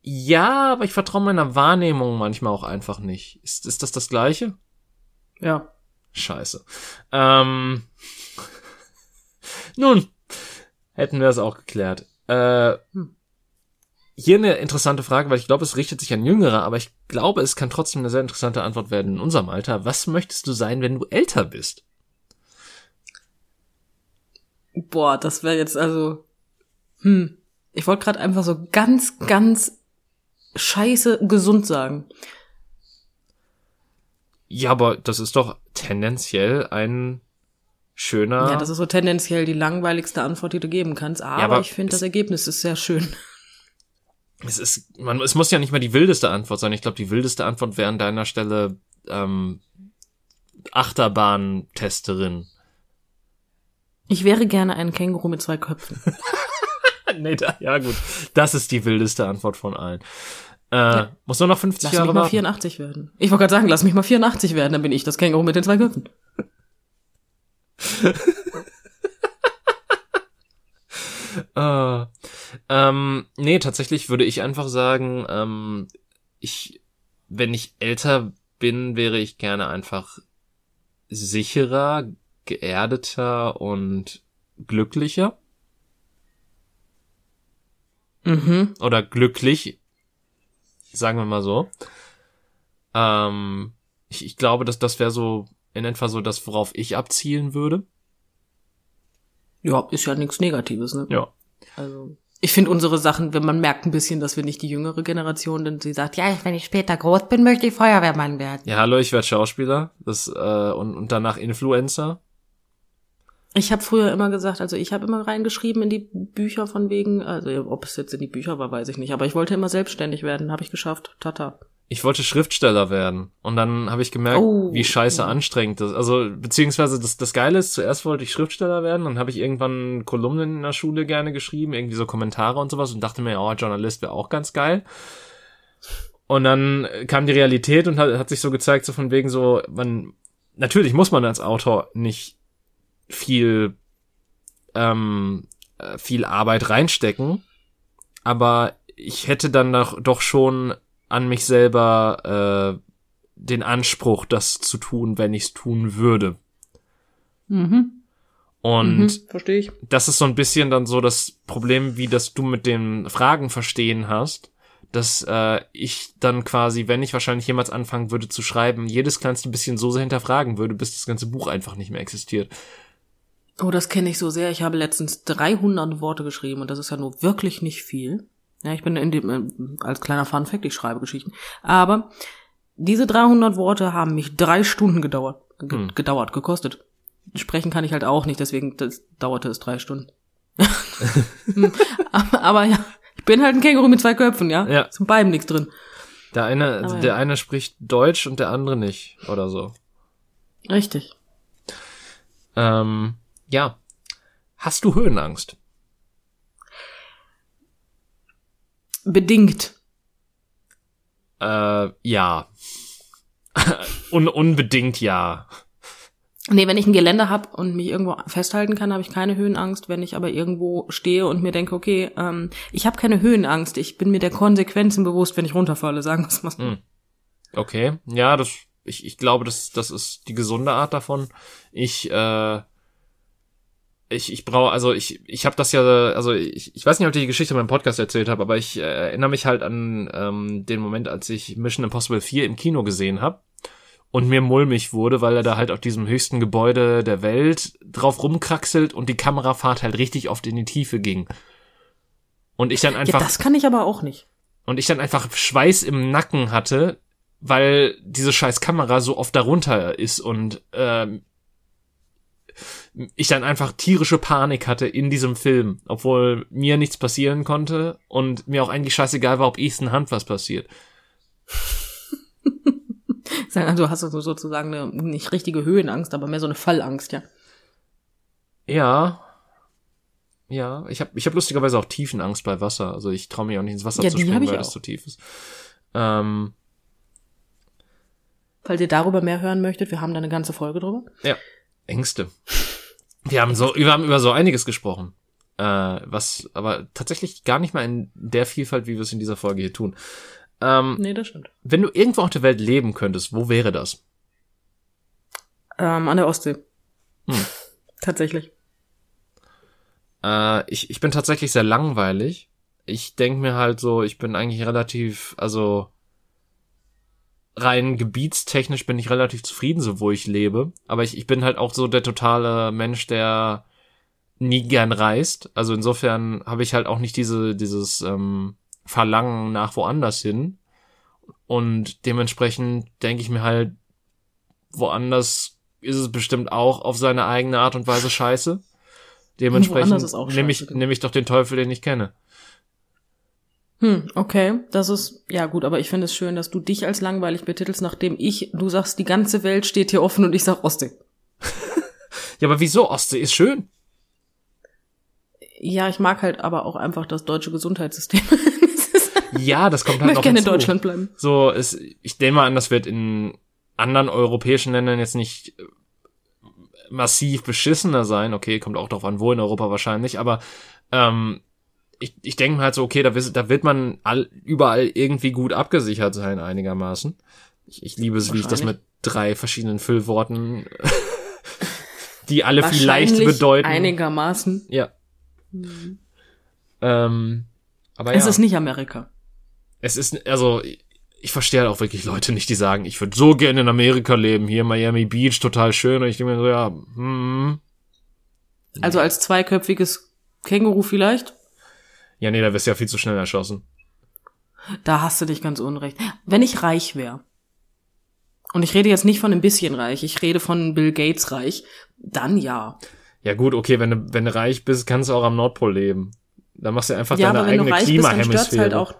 Ja, aber ich vertraue meiner Wahrnehmung manchmal auch einfach nicht. Ist, ist das das Gleiche? Ja. Scheiße. Ähm, nun, hätten wir das auch geklärt. Äh, Hm. Hier eine interessante Frage, weil ich glaube, es richtet sich an Jüngere, aber ich glaube, es kann trotzdem eine sehr interessante Antwort werden in unserem Alter. Was möchtest du sein, wenn du älter bist? Boah, das wäre jetzt also. Hm. Ich wollte gerade einfach so ganz, ganz scheiße gesund sagen. Ja, aber das ist doch tendenziell ein schöner. Ja, das ist so tendenziell die langweiligste Antwort, die du geben kannst. Aber, aber ich finde, das Ergebnis ist sehr schön. Es ist, man, es muss ja nicht mal die wildeste Antwort sein. Ich glaube, die wildeste Antwort wäre an deiner Stelle ähm, Achterbahn-Testerin. Ich wäre gerne ein Känguru mit zwei Köpfen. nee, da, ja gut. Das ist die wildeste Antwort von allen. Äh, Muss nur noch 50 Lass Jahre mich mal warten. 84 werden. Ich wollte gerade sagen, lass mich mal 84 werden, dann bin ich das Känguru mit den zwei Köpfen. Äh, ähm, nee, tatsächlich würde ich einfach sagen, ähm, ich, wenn ich älter bin, wäre ich gerne einfach sicherer, geerdeter und glücklicher. Mhm. Oder glücklich, sagen wir mal so. Ähm, ich, ich glaube, dass das wäre so in etwa so das, worauf ich abzielen würde. Ja, ist ja nichts Negatives, ne? Ja. Also, ich finde unsere Sachen, wenn man merkt ein bisschen, dass wir nicht die jüngere Generation sind, sie sagt, ja, wenn ich später groß bin, möchte ich Feuerwehrmann werden. Ja, hallo, ich werde Schauspieler das, äh, und, und danach Influencer. Ich habe früher immer gesagt, also ich habe immer reingeschrieben in die Bücher von wegen, also ob es jetzt in die Bücher war, weiß ich nicht, aber ich wollte immer selbstständig werden, habe ich geschafft. Tata. Ich wollte Schriftsteller werden. Und dann habe ich gemerkt, Oh. wie scheiße anstrengend das Also, beziehungsweise das, das Geile ist, zuerst wollte ich Schriftsteller werden, dann habe ich irgendwann Kolumnen in der Schule gerne geschrieben, irgendwie so Kommentare und sowas und dachte mir, oh, Journalist wäre auch ganz geil. Und dann kam die Realität und hat, hat sich so gezeigt, so von wegen so, man, natürlich muss man als Autor nicht viel, ähm, äh, viel Arbeit reinstecken, aber ich hätte dann doch, doch schon an mich selber äh, den Anspruch, das zu tun, wenn ich es tun würde. Mhm. Und mhm. Verstehe ich. das ist so ein bisschen dann so das Problem, wie das du mit den Fragen verstehen hast, dass äh, ich dann quasi, wenn ich wahrscheinlich jemals anfangen würde zu schreiben, jedes kleinste bisschen so sehr hinterfragen würde, bis das ganze Buch einfach nicht mehr existiert. Oh, das kenne ich so sehr. Ich habe letztens 300 Worte geschrieben und das ist ja nur wirklich nicht viel. Ja, ich bin in dem, äh, als kleiner Funfact, ich schreibe Geschichten. Aber diese 300 Worte haben mich drei Stunden gedauert, ge Hm. gedauert, gekostet. Sprechen kann ich halt auch nicht, deswegen dauerte es drei Stunden. Hm, aber, aber ja, ich bin halt ein Känguru mit zwei Köpfen, ja? Ja. In beidem nichts drin. Der eine, Aber ja. der eine spricht Deutsch und der andere nicht oder so. Richtig. Ähm, ja. Hast du Höhenangst? Bedingt. Äh, ja. Un unbedingt ja. Nee, wenn ich ein Geländer hab und mich irgendwo festhalten kann, habe ich keine Höhenangst. Wenn ich aber irgendwo stehe und mir denke, okay, ähm, ich habe keine Höhenangst, ich bin mir der Konsequenzen bewusst, wenn ich runterfalle, sagen wir es mal so. Hm. Okay, ja, das, ich, ich glaube, das, das ist die gesunde Art davon. Ich, äh, ich, ich brauche, also ich, ich habe das ja, also ich, ich weiß nicht, ob ich die Geschichte in meinem Podcast erzählt habe, aber ich äh, erinnere mich halt an ähm, den Moment, als ich Mission Impossible 4 im Kino gesehen habe und mir mulmig wurde, weil er da halt auf diesem höchsten Gebäude der Welt drauf rumkraxelt und die Kamerafahrt halt richtig oft in die Tiefe ging. Und ich dann einfach. Ja, das kann ich aber auch nicht. Und ich dann einfach Schweiß im Nacken hatte, weil diese scheiß Kamera so oft darunter ist und ähm, ich dann einfach tierische Panik hatte in diesem Film, obwohl mir nichts passieren konnte und mir auch eigentlich scheißegal war, ob Ethan Hunt was passiert. Also hast du sozusagen eine nicht richtige Höhenangst, aber mehr so eine Fallangst, ja. Ja. Ja, ich habe ich hab lustigerweise auch Tiefenangst bei Wasser. Also ich traue mich auch nicht ins Wasser Ja, zu springen, weil das zu tief ist. Ähm, Falls ihr darüber mehr hören möchtet, wir haben da eine ganze Folge drüber. ja, Ängste. Wir haben so, wir haben über so einiges gesprochen. Äh, was aber tatsächlich gar nicht mal in der Vielfalt, wie wir es in dieser Folge hier tun. Ähm, Nee, das stimmt. wenn du irgendwo auf der Welt leben könntest, wo wäre das? Ähm, an der Ostsee. Hm. Tatsächlich. Äh, ich, ich bin tatsächlich sehr langweilig. Ich denk mir halt so, ich bin eigentlich relativ, also rein gebietstechnisch bin ich relativ zufrieden, so wo ich lebe. Aber ich, ich bin halt auch so der totale Mensch, der nie gern reist. Also insofern habe ich halt auch nicht diese, dieses ähm, Verlangen nach woanders hin. Und dementsprechend denke ich mir halt, woanders ist es bestimmt auch auf seine eigene Art und Weise scheiße. Dementsprechend nehme ich, genau. nehm ich doch den Teufel, den ich kenne. Hm, okay. Das ist, ja gut, aber ich finde es schön, dass du dich als langweilig betitelst, nachdem ich, du sagst, die ganze Welt steht hier offen und ich sag Ostsee. Ja, aber wieso? Ostsee ist schön. Ja, ich mag halt aber auch einfach das deutsche Gesundheitssystem. Ja, das kommt ich halt möchte noch gerne in. Deutschland bleiben. So, es, ich nehme mal an, das wird in anderen europäischen Ländern jetzt nicht äh, massiv beschissener sein. Okay, kommt auch drauf an, wo in Europa wahrscheinlich, aber ähm, ich, ich denke mir halt so, okay, da, da wird man all, überall irgendwie gut abgesichert sein, einigermaßen. Ich, ich liebe es, wie ich das mit drei verschiedenen Füllworten, die alle vielleicht bedeuten. Einigermaßen. Ja. Ähm, aber Es ja. ist nicht Amerika. Es ist, also, ich verstehe halt auch wirklich Leute nicht, die sagen, ich würde so gerne in Amerika leben, hier Miami Beach, total schön. Und ich denke mir so, ja, hm. Also als zweiköpfiges Känguru vielleicht. Ja, nee, da wirst du ja viel zu schnell erschossen. Da hast du dich ganz unrecht. Wenn ich reich wäre, und ich rede jetzt nicht von ein bisschen reich, ich rede von Bill Gates reich, dann ja. Ja gut, okay, wenn du, wenn du reich bist, kannst du auch am Nordpol leben. Da machst du einfach ja, deine du eigene dann stört's Klimahemisphäre. halt auch.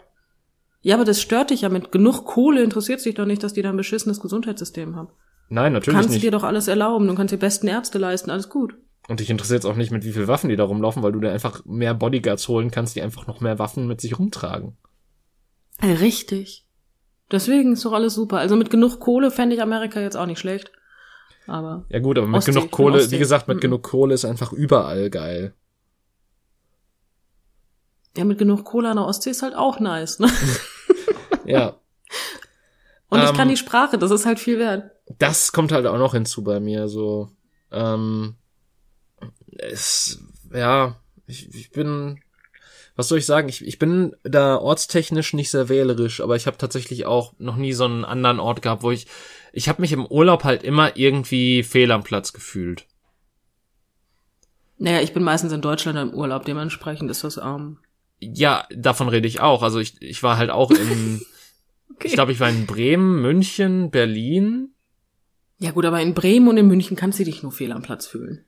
Ja, aber das stört dich ja mit genug Kohle interessiert sich doch nicht, dass die da ein beschissenes Gesundheitssystem haben. Nein, Du natürlich kannst nicht. dir doch alles erlauben, du kannst dir besten Ärzte leisten, alles gut. Und dich interessiert auch nicht, mit wie viel Waffen die da rumlaufen, weil du dir einfach mehr Bodyguards holen kannst, die einfach noch mehr Waffen mit sich rumtragen. Äh, Richtig. Deswegen ist doch alles super. Also mit genug Kohle fände ich Amerika jetzt auch nicht schlecht. Aber Ja gut, aber mit Ostsee, genug ich Kohle, Ostsee. wie gesagt, mit Mhm. genug Kohle ist einfach überall geil. ja, mit genug Kohle an der Ostsee ist halt auch nice. Ne? Ja. Und ich Ähm, kann die Sprache, das ist halt viel wert. das kommt halt auch noch hinzu bei mir, so, ähm, es, ja, ich, ich bin, was soll ich sagen, ich, ich bin da ortstechnisch nicht sehr wählerisch, aber ich habe tatsächlich auch noch nie so einen anderen Ort gehabt, wo ich, ich habe mich im Urlaub halt immer irgendwie fehl am Platz gefühlt. Naja, ich bin meistens in Deutschland im Urlaub, dementsprechend ist das ähm, Ja, davon rede ich auch, also ich, ich war halt auch in, okay. ich glaube, ich war in Bremen, München, Berlin, Ja gut, aber in Bremen und in München kannst du dich nur fehl am Platz fühlen.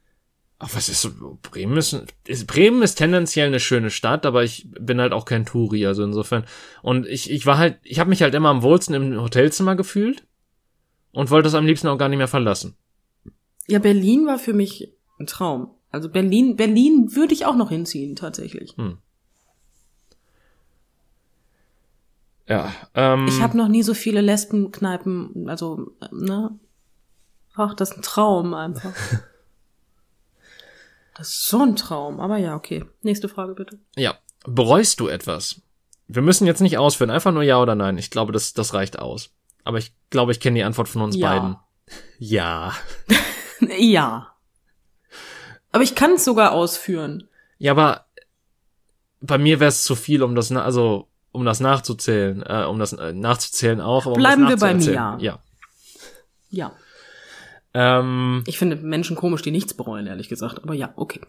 Ach, was ist so? Bremen ist, ist Bremen ist tendenziell eine schöne Stadt, aber ich bin halt auch kein Touri, also insofern. Und ich, ich war halt, ich habe mich halt immer am wohlsten im Hotelzimmer gefühlt und wollte es am liebsten auch gar nicht mehr verlassen. Ja, Berlin war für mich ein Traum. Also Berlin, Berlin würde ich auch noch hinziehen, tatsächlich. Ja. Ähm, Ich habe noch nie so viele Lesbenkneipen, also, ne? Ach, das ist ein Traum einfach. Das ist so ein Traum. Aber ja, okay. Nächste Frage bitte. ja. Bereust du etwas? Wir müssen jetzt nicht ausführen, einfach nur ja oder nein. Ich glaube, das, das reicht aus. Aber ich glaube, ich kenne die Antwort von uns Ja. beiden. Ja. Ja. Aber ich kann es sogar ausführen. Ja, aber bei mir wäre es zu viel, um das, na- also um das nachzuzählen, äh, um das äh, nachzuzählen auch. Aber Bleiben um wir beim nachzuerzählen. Ja. Ja. Ähm, Ich finde Menschen komisch, die nichts bereuen, ehrlich gesagt. Aber ja, okay.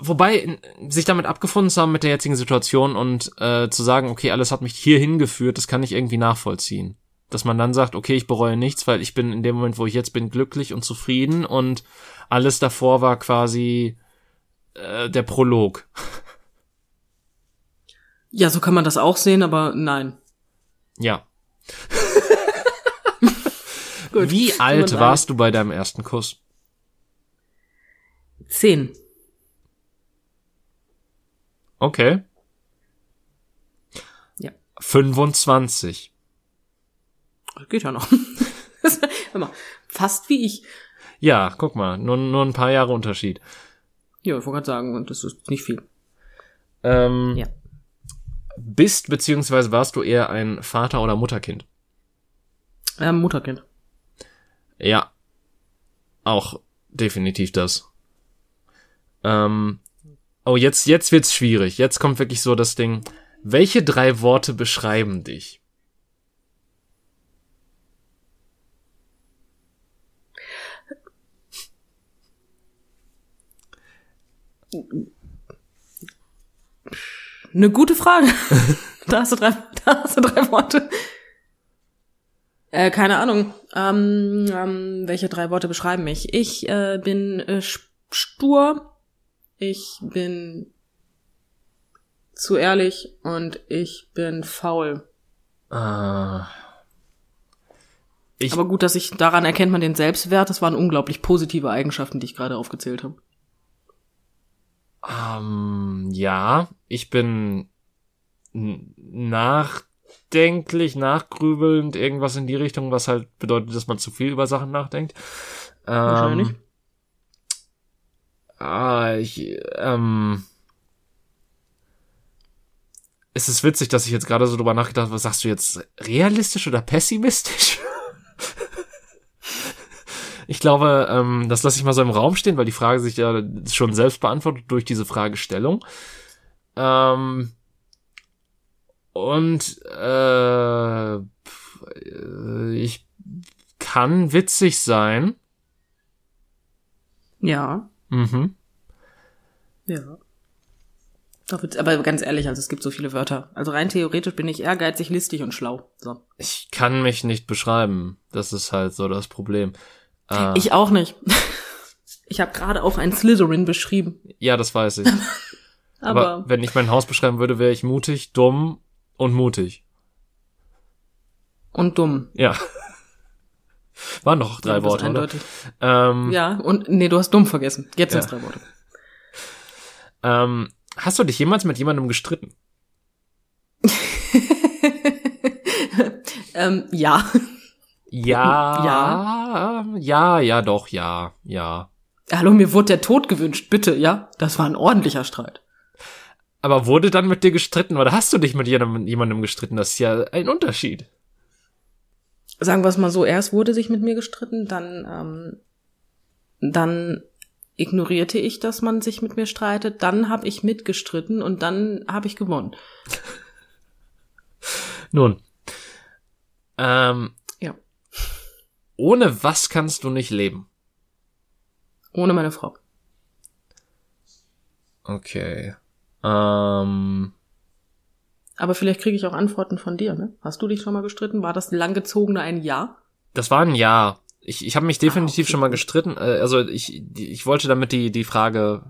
wobei sich damit abgefunden zu haben mit der jetzigen Situation und äh, zu sagen, okay, alles hat mich hier hingeführt, das kann ich irgendwie nachvollziehen. Dass man dann sagt, okay, ich bereue nichts, weil ich bin in dem Moment, wo ich jetzt bin, glücklich und zufrieden und alles davor war quasi äh, der Prolog. Ja, so kann man das auch sehen, aber nein. Ja. Gut. Wie alt warst du bei deinem ersten Kuss? Zehn. Okay. Ja. 25. Das geht ja noch. Fast wie ich. Ja, guck mal, nur, nur ein paar Jahre Unterschied. Ja, ich wollte gerade sagen, und das ist nicht viel. Ähm, Ja. Bist beziehungsweise warst du eher ein Vater- oder Mutterkind? Ähm, Mutterkind. Ja. Auch definitiv das. Ähm, oh, jetzt, jetzt wird's schwierig. Jetzt kommt wirklich so das Ding. Welche drei Worte beschreiben dich? Eine gute Frage. da hast du drei, da hast du drei Worte. Äh, keine Ahnung. Ähm, ähm, welche drei Worte beschreiben mich? Ich äh, bin äh, stur. Ich bin zu ehrlich und ich bin faul. Äh, ich, Aber gut, dass ich daran erkennt man den Selbstwert. Das waren unglaublich positive Eigenschaften, die ich gerade aufgezählt habe. Ähm, ja, ich bin n- nachdenklich, nachgrübelnd, irgendwas in die Richtung, was halt bedeutet, dass man zu viel über Sachen nachdenkt. Ähm, Wahrscheinlich. Ah, ich, ähm, es ist witzig, dass ich jetzt gerade so drüber nachgedacht habe, was sagst du jetzt, realistisch oder pessimistisch? Ich glaube, ähm, das lasse ich mal so im Raum stehen, weil die Frage sich ja schon selbst beantwortet durch diese Fragestellung. Ähm, und äh, ich kann witzig sein. Ja. Mhm. Ja. Aber ganz ehrlich, also es gibt so viele Wörter. Also rein theoretisch bin ich ehrgeizig, listig und schlau. So. Ich kann mich nicht beschreiben. Das ist halt so das Problem. Äh, Ich auch nicht. Ich habe gerade auch ein Slytherin beschrieben. ja, das weiß ich. Aber, Aber wenn ich mein Haus beschreiben würde, wäre ich mutig, dumm und mutig. und dumm. Ja. Waren doch drei Ja, Worte, oder? eindeutig. Ähm, Ja, und nee, du hast dumm vergessen. Jetzt Ja. sind's drei Worte. ähm, hast du dich jemals mit jemandem gestritten? ähm, ja. Ja. Ja. Ja, ja, doch, ja, ja. Hallo, mir wurde der Tod gewünscht, bitte, ja? Das war ein ordentlicher Streit. Aber wurde dann mit dir gestritten oder hast du dich mit jemandem, jemandem gestritten? Das ist ja ein Unterschied. Sagen wir es mal so, erst wurde sich mit mir gestritten, dann, ähm, dann ignorierte ich, dass man sich mit mir streitet, dann habe ich mitgestritten und dann habe ich gewonnen. Nun. Ähm, Ja. ohne was kannst du nicht leben? Ohne meine Frau. Okay. Ähm, Aber vielleicht kriege ich auch Antworten von dir, ne? Hast du dich schon mal gestritten? War das langgezogene ein Ja? das war ein Ja. Ich, ich habe mich definitiv Ah, okay, schon mal gestritten. Äh, also ich, ich wollte damit die, die Frage,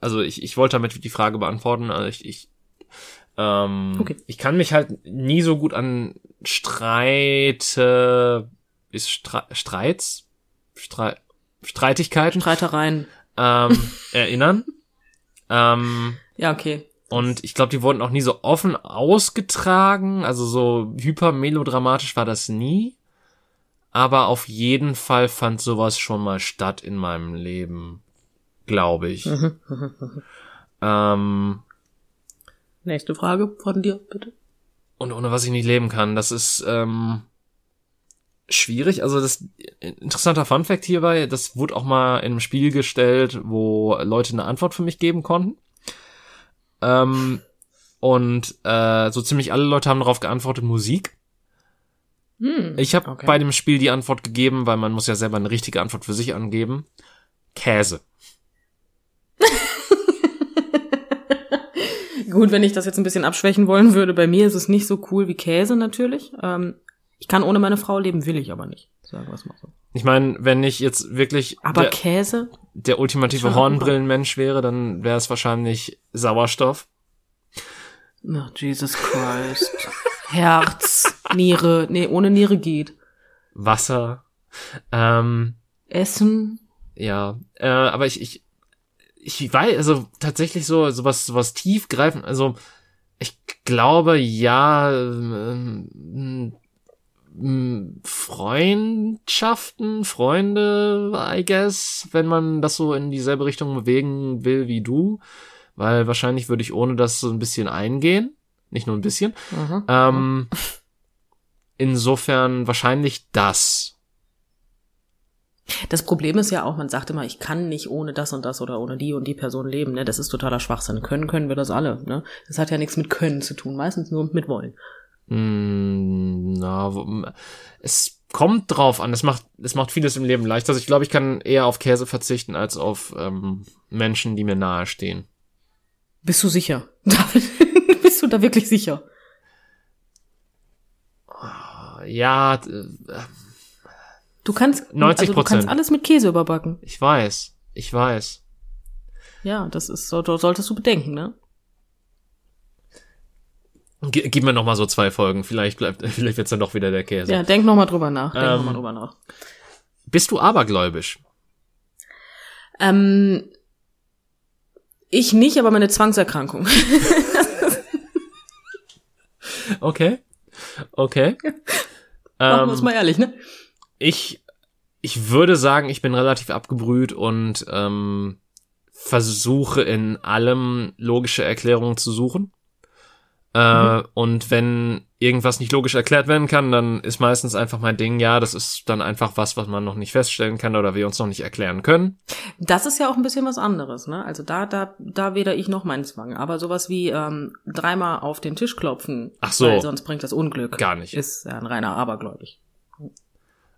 also ich, ich wollte damit die Frage beantworten. Also ich, ich, ähm, Okay. ich kann mich halt nie so gut an Streit, äh, ist Stre Streits, Streit, Streitigkeiten Streitereien. ähm, erinnern. Ähm, Ja, okay. und ich glaube, die wurden auch nie so offen ausgetragen. Also so hypermelodramatisch war das nie. Aber auf jeden Fall fand sowas schon mal statt in meinem Leben. Glaube ich. ähm, Nächste Frage von dir, bitte. und ohne was ich nicht leben kann. Das ist, ähm, schwierig. Also das interessanter Fun Fact hierbei, das wurde auch mal in einem Spiel gestellt, wo Leute eine Antwort für mich geben konnten. Ähm, und äh, so ziemlich alle Leute haben darauf geantwortet Musik. Hm, Ich habe okay. bei dem Spiel die Antwort gegeben, weil man muss ja selber eine richtige Antwort für sich angeben. Käse. Gut, wenn ich das jetzt ein bisschen abschwächen wollen würde, bei mir ist es nicht so cool wie Käse natürlich. Ähm, ich kann ohne meine Frau leben, will ich aber nicht. Sagen wir es mal so. Ich meine, wenn ich jetzt wirklich Aber Käse? Der ultimative Hornbrillenmensch wäre, dann wäre es wahrscheinlich Sauerstoff. Oh, Jesus Christ. Herz, Niere. Nee, ohne Niere geht. Wasser. Ähm, Essen. ja, äh, aber ich, ich, ich weiß, also tatsächlich so, sowas, sowas tiefgreifend, also ich glaube, ja, ähm, Freundschaften, Freunde, I guess, wenn man das so in dieselbe Richtung bewegen will wie du, weil wahrscheinlich würde ich ohne das so ein bisschen eingehen, nicht nur ein bisschen. Aha. Ähm, insofern wahrscheinlich das. Das Problem ist ja auch, man sagt immer, ich kann nicht ohne das und das oder ohne die und die Person leben. Ne? Das ist totaler Schwachsinn. Können, können wir das alle. Ne? Das hat ja nichts mit Können zu tun, meistens nur mit Wollen. Mm, na, es kommt drauf an. Es macht, es macht vieles im Leben leichter. Also ich glaube, ich kann eher auf Käse verzichten als auf ähm, Menschen, die mir nahestehen. Bist du sicher? Bist du da wirklich sicher? Ja, äh, Du kannst, 90 also du kannst alles mit Käse überbacken. ich weiß. Ich weiß. Ja, das ist solltest du bedenken, ne? G gib mir noch mal so zwei Folgen. Vielleicht bleibt, vielleicht wird's dann doch wieder der Käse. Ja, denk noch mal drüber nach. Denk Ähm, noch mal drüber nach. Bist du abergläubisch? Ähm, ich nicht, aber meine Zwangserkrankung. Okay. Okay. Machen Ähm, wir uns mal ehrlich, ne? ich, ich würde sagen, ich bin relativ abgebrüht und ähm, versuche in allem logische Erklärungen zu suchen. Äh, Und wenn irgendwas nicht logisch erklärt werden kann, dann ist meistens einfach mein Ding, ja, das ist dann einfach was, was man noch nicht feststellen kann oder wir uns noch nicht erklären können. Das ist ja auch ein bisschen was anderes, ne? Also da, da, da weder ich noch meinen Zwang. Aber sowas wie ähm, dreimal auf den Tisch klopfen, Ach so. weil sonst bringt das Unglück. Gar nicht. Ist ja ein reiner Abergläubig.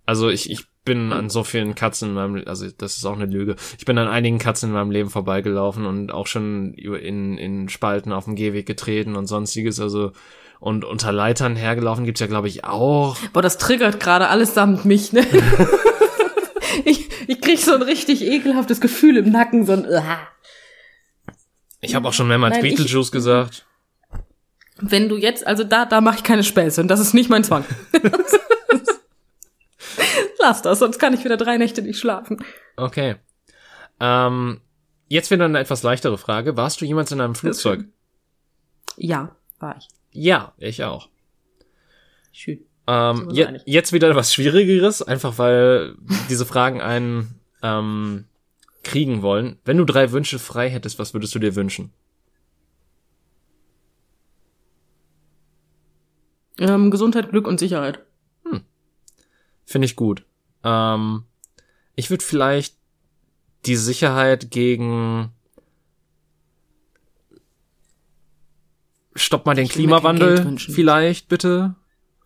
Also ich, ich bin an so vielen Katzen in meinem, also das ist auch eine Lüge. Ich bin an einigen Katzen in meinem Leben vorbeigelaufen und auch schon in, in Spalten auf dem Gehweg getreten und sonstiges, also und unter Leitern hergelaufen gibt's ja, glaube ich, auch. Boah, das triggert gerade allesamt mich, ne? ich, ich krieg so ein richtig ekelhaftes Gefühl im Nacken, so ein Uah. Ich habe auch schon mehrmals Nein, ich- Beetlejuice gesagt. Wenn du jetzt, also da, da mache ich keine Späße und das ist nicht mein Zwang. Lass das, sonst kann ich wieder drei Nächte nicht schlafen. Okay. Ähm, jetzt wieder eine etwas leichtere Frage. Warst du jemals in einem Flugzeug? Ja, war ich. Ja, ich auch. Schön. Ähm, je, einig. jetzt wieder was Schwierigeres, einfach weil diese Fragen einen ähm, kriegen wollen. Wenn du drei Wünsche frei hättest, was würdest du dir wünschen? Ähm, Gesundheit, Glück und Sicherheit. Finde ich gut. Ähm, ich würde vielleicht die Sicherheit gegen Stopp mal den Ich Klimawandel vielleicht, bitte.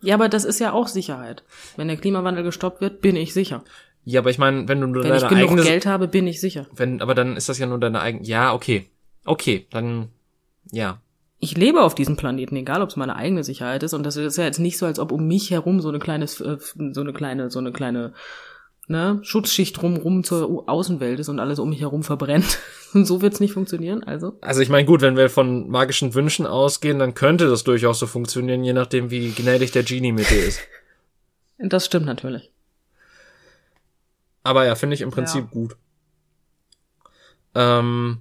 Ja, aber das ist ja auch Sicherheit. Wenn der Klimawandel gestoppt wird, bin ich sicher. Ja, aber ich meine, wenn du nur Wenn ich deine genug eigene Geld habe, bin ich sicher. wenn aber dann ist das ja nur deine eigene Ja, okay. Okay, dann ja. Ich lebe auf diesem Planeten, egal ob es meine eigene Sicherheit ist. Und das ist ja jetzt nicht so, als ob um mich herum so eine kleine, äh, so eine kleine, so eine kleine ne, Schutzschicht drumrum zur Au- Außenwelt ist und alles um mich herum verbrennt. Und so wird's nicht funktionieren. Also Also ich meine, gut, wenn wir von magischen Wünschen ausgehen, dann könnte das durchaus so funktionieren, je nachdem, wie gnädig der Genie mit dir ist. das stimmt natürlich. Aber ja, finde ich im Prinzip Ja. gut. Ähm,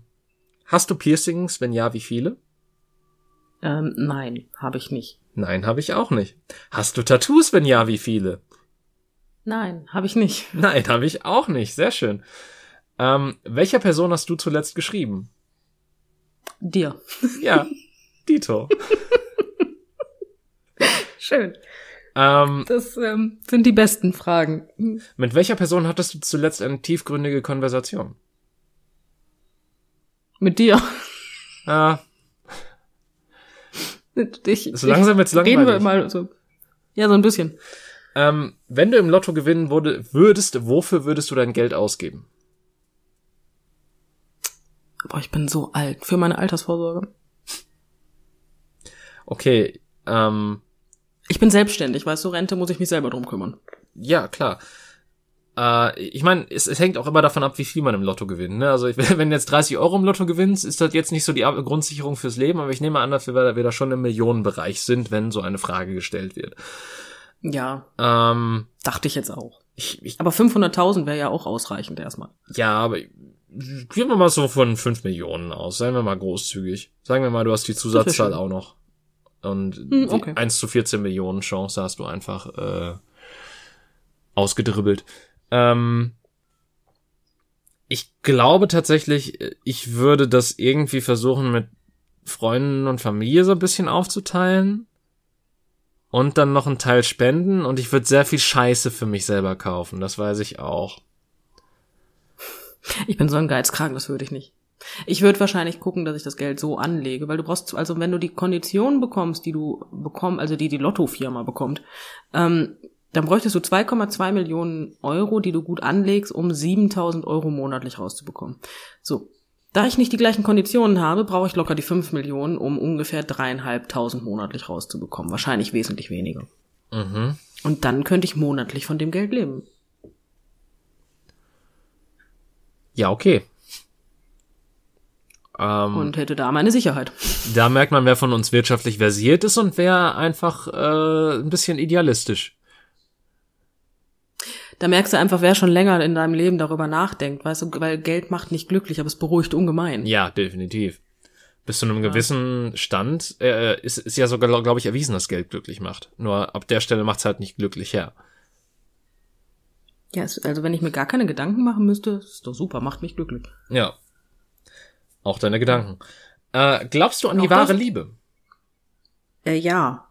hast du Piercings? Wenn ja, wie viele? Ähm, nein, habe ich nicht. Nein, habe ich auch nicht. Hast du Tattoos? Wenn ja, wie viele? Nein, habe ich nicht. Nein, habe ich auch nicht. Sehr schön. Ähm, welcher Person hast du zuletzt geschrieben? Dir. Ja, Dito. Schön. Ähm, Das ähm, sind die besten Fragen. mit welcher Person hattest du zuletzt eine tiefgründige Konversation? Mit dir. Ah, Ich, so langsam wird's Reden wir langweilig. mal so. Ja, so ein bisschen. Ähm, wenn du im Lotto gewinnen wurde, würdest, wofür würdest du dein Geld ausgeben? Boah, ich bin so alt. Für meine Altersvorsorge. Okay, ähm, Ich bin selbstständig, weißt du, Rente muss ich mich selber drum kümmern. ja, klar. Äh, ich meine, es, es hängt auch immer davon ab, wie viel man im Lotto gewinnt. Ne? Also ich, wenn du jetzt 30 Euro im Lotto gewinnst, ist das jetzt nicht so die Grundsicherung fürs Leben, aber ich nehme an, dass wir, wir da schon im Millionenbereich sind, wenn so eine Frage gestellt wird. Ja, Ähm, dachte ich jetzt auch. ich, ich, Aber 500.000 wäre ja auch ausreichend erstmal. ja, aber gehen wir mal so von 5 Millionen aus. Seien wir mal großzügig. Sagen wir mal, du hast die Zusatzzahl auch noch. Und Hm, okay. die 1 zu 14 Millionen Chance hast du einfach äh, ausgedribbelt. Ähm, ich glaube tatsächlich, ich würde das irgendwie versuchen mit Freunden und Familie so ein bisschen aufzuteilen. Und dann noch einen Teil spenden und ich würde sehr viel Scheiße für mich selber kaufen, das weiß ich auch. Ich bin so ein Geizkragen, das würde ich nicht. Ich würde wahrscheinlich gucken, dass ich das Geld so anlege, weil du brauchst, also wenn du die Konditionen bekommst, die du bekommst, also die die Lottofirma bekommt, ähm, dann bräuchtest du 2,2 Millionen Euro, die du gut anlegst, um 7000 Euro monatlich rauszubekommen. So. Da ich nicht die gleichen Konditionen habe, brauche ich locker die 5 Millionen, um ungefähr dreieinhalbtausend monatlich rauszubekommen. Wahrscheinlich wesentlich weniger. Mhm. Und dann könnte ich monatlich von dem Geld leben. Ja, okay. Ähm, Und hätte da meine Sicherheit. da merkt man, wer von uns wirtschaftlich versiert ist und wer einfach äh, ein bisschen idealistisch. Da merkst du einfach, wer schon länger in deinem Leben darüber nachdenkt, weißt du, weil Geld macht nicht glücklich, aber es beruhigt ungemein. Ja, definitiv. Bis zu einem gewissen Stand äh, ist, ist ja sogar, glaube ich, erwiesen, dass Geld glücklich macht. Nur ab der Stelle macht's halt nicht glücklich her. Ja, es, also wenn ich mir gar keine Gedanken machen müsste, ist doch super, macht mich glücklich. Ja. Auch deine Gedanken. Äh, glaubst du an die wahre das? Liebe? Äh, ja.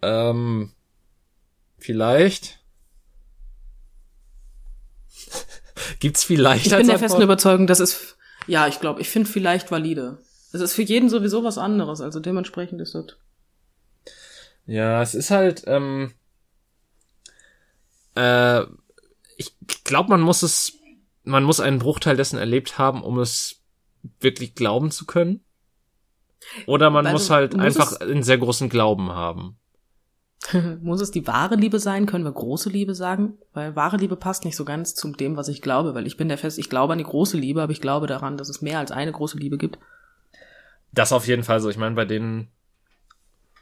Ähm, vielleicht. Gibt's vielleicht Ich bin der festen Überzeugung, dass es, ja, ich glaube, ich finde vielleicht valide. Es ist für jeden sowieso was anderes, also dementsprechend ist das. Ja, es ist halt, ähm, äh, ich glaube, man muss es, man muss einen Bruchteil dessen erlebt haben, um es wirklich glauben zu können. Oder man Weil muss halt du musst einfach einen sehr großen Glauben haben. Muss es die wahre Liebe sein? Können wir große Liebe sagen? Weil wahre Liebe passt nicht so ganz zu dem, was ich glaube, weil ich bin der fest, ich glaube an die große Liebe, aber ich glaube daran, dass es mehr als eine große Liebe gibt. Das auf jeden Fall so. Ich meine, bei denen,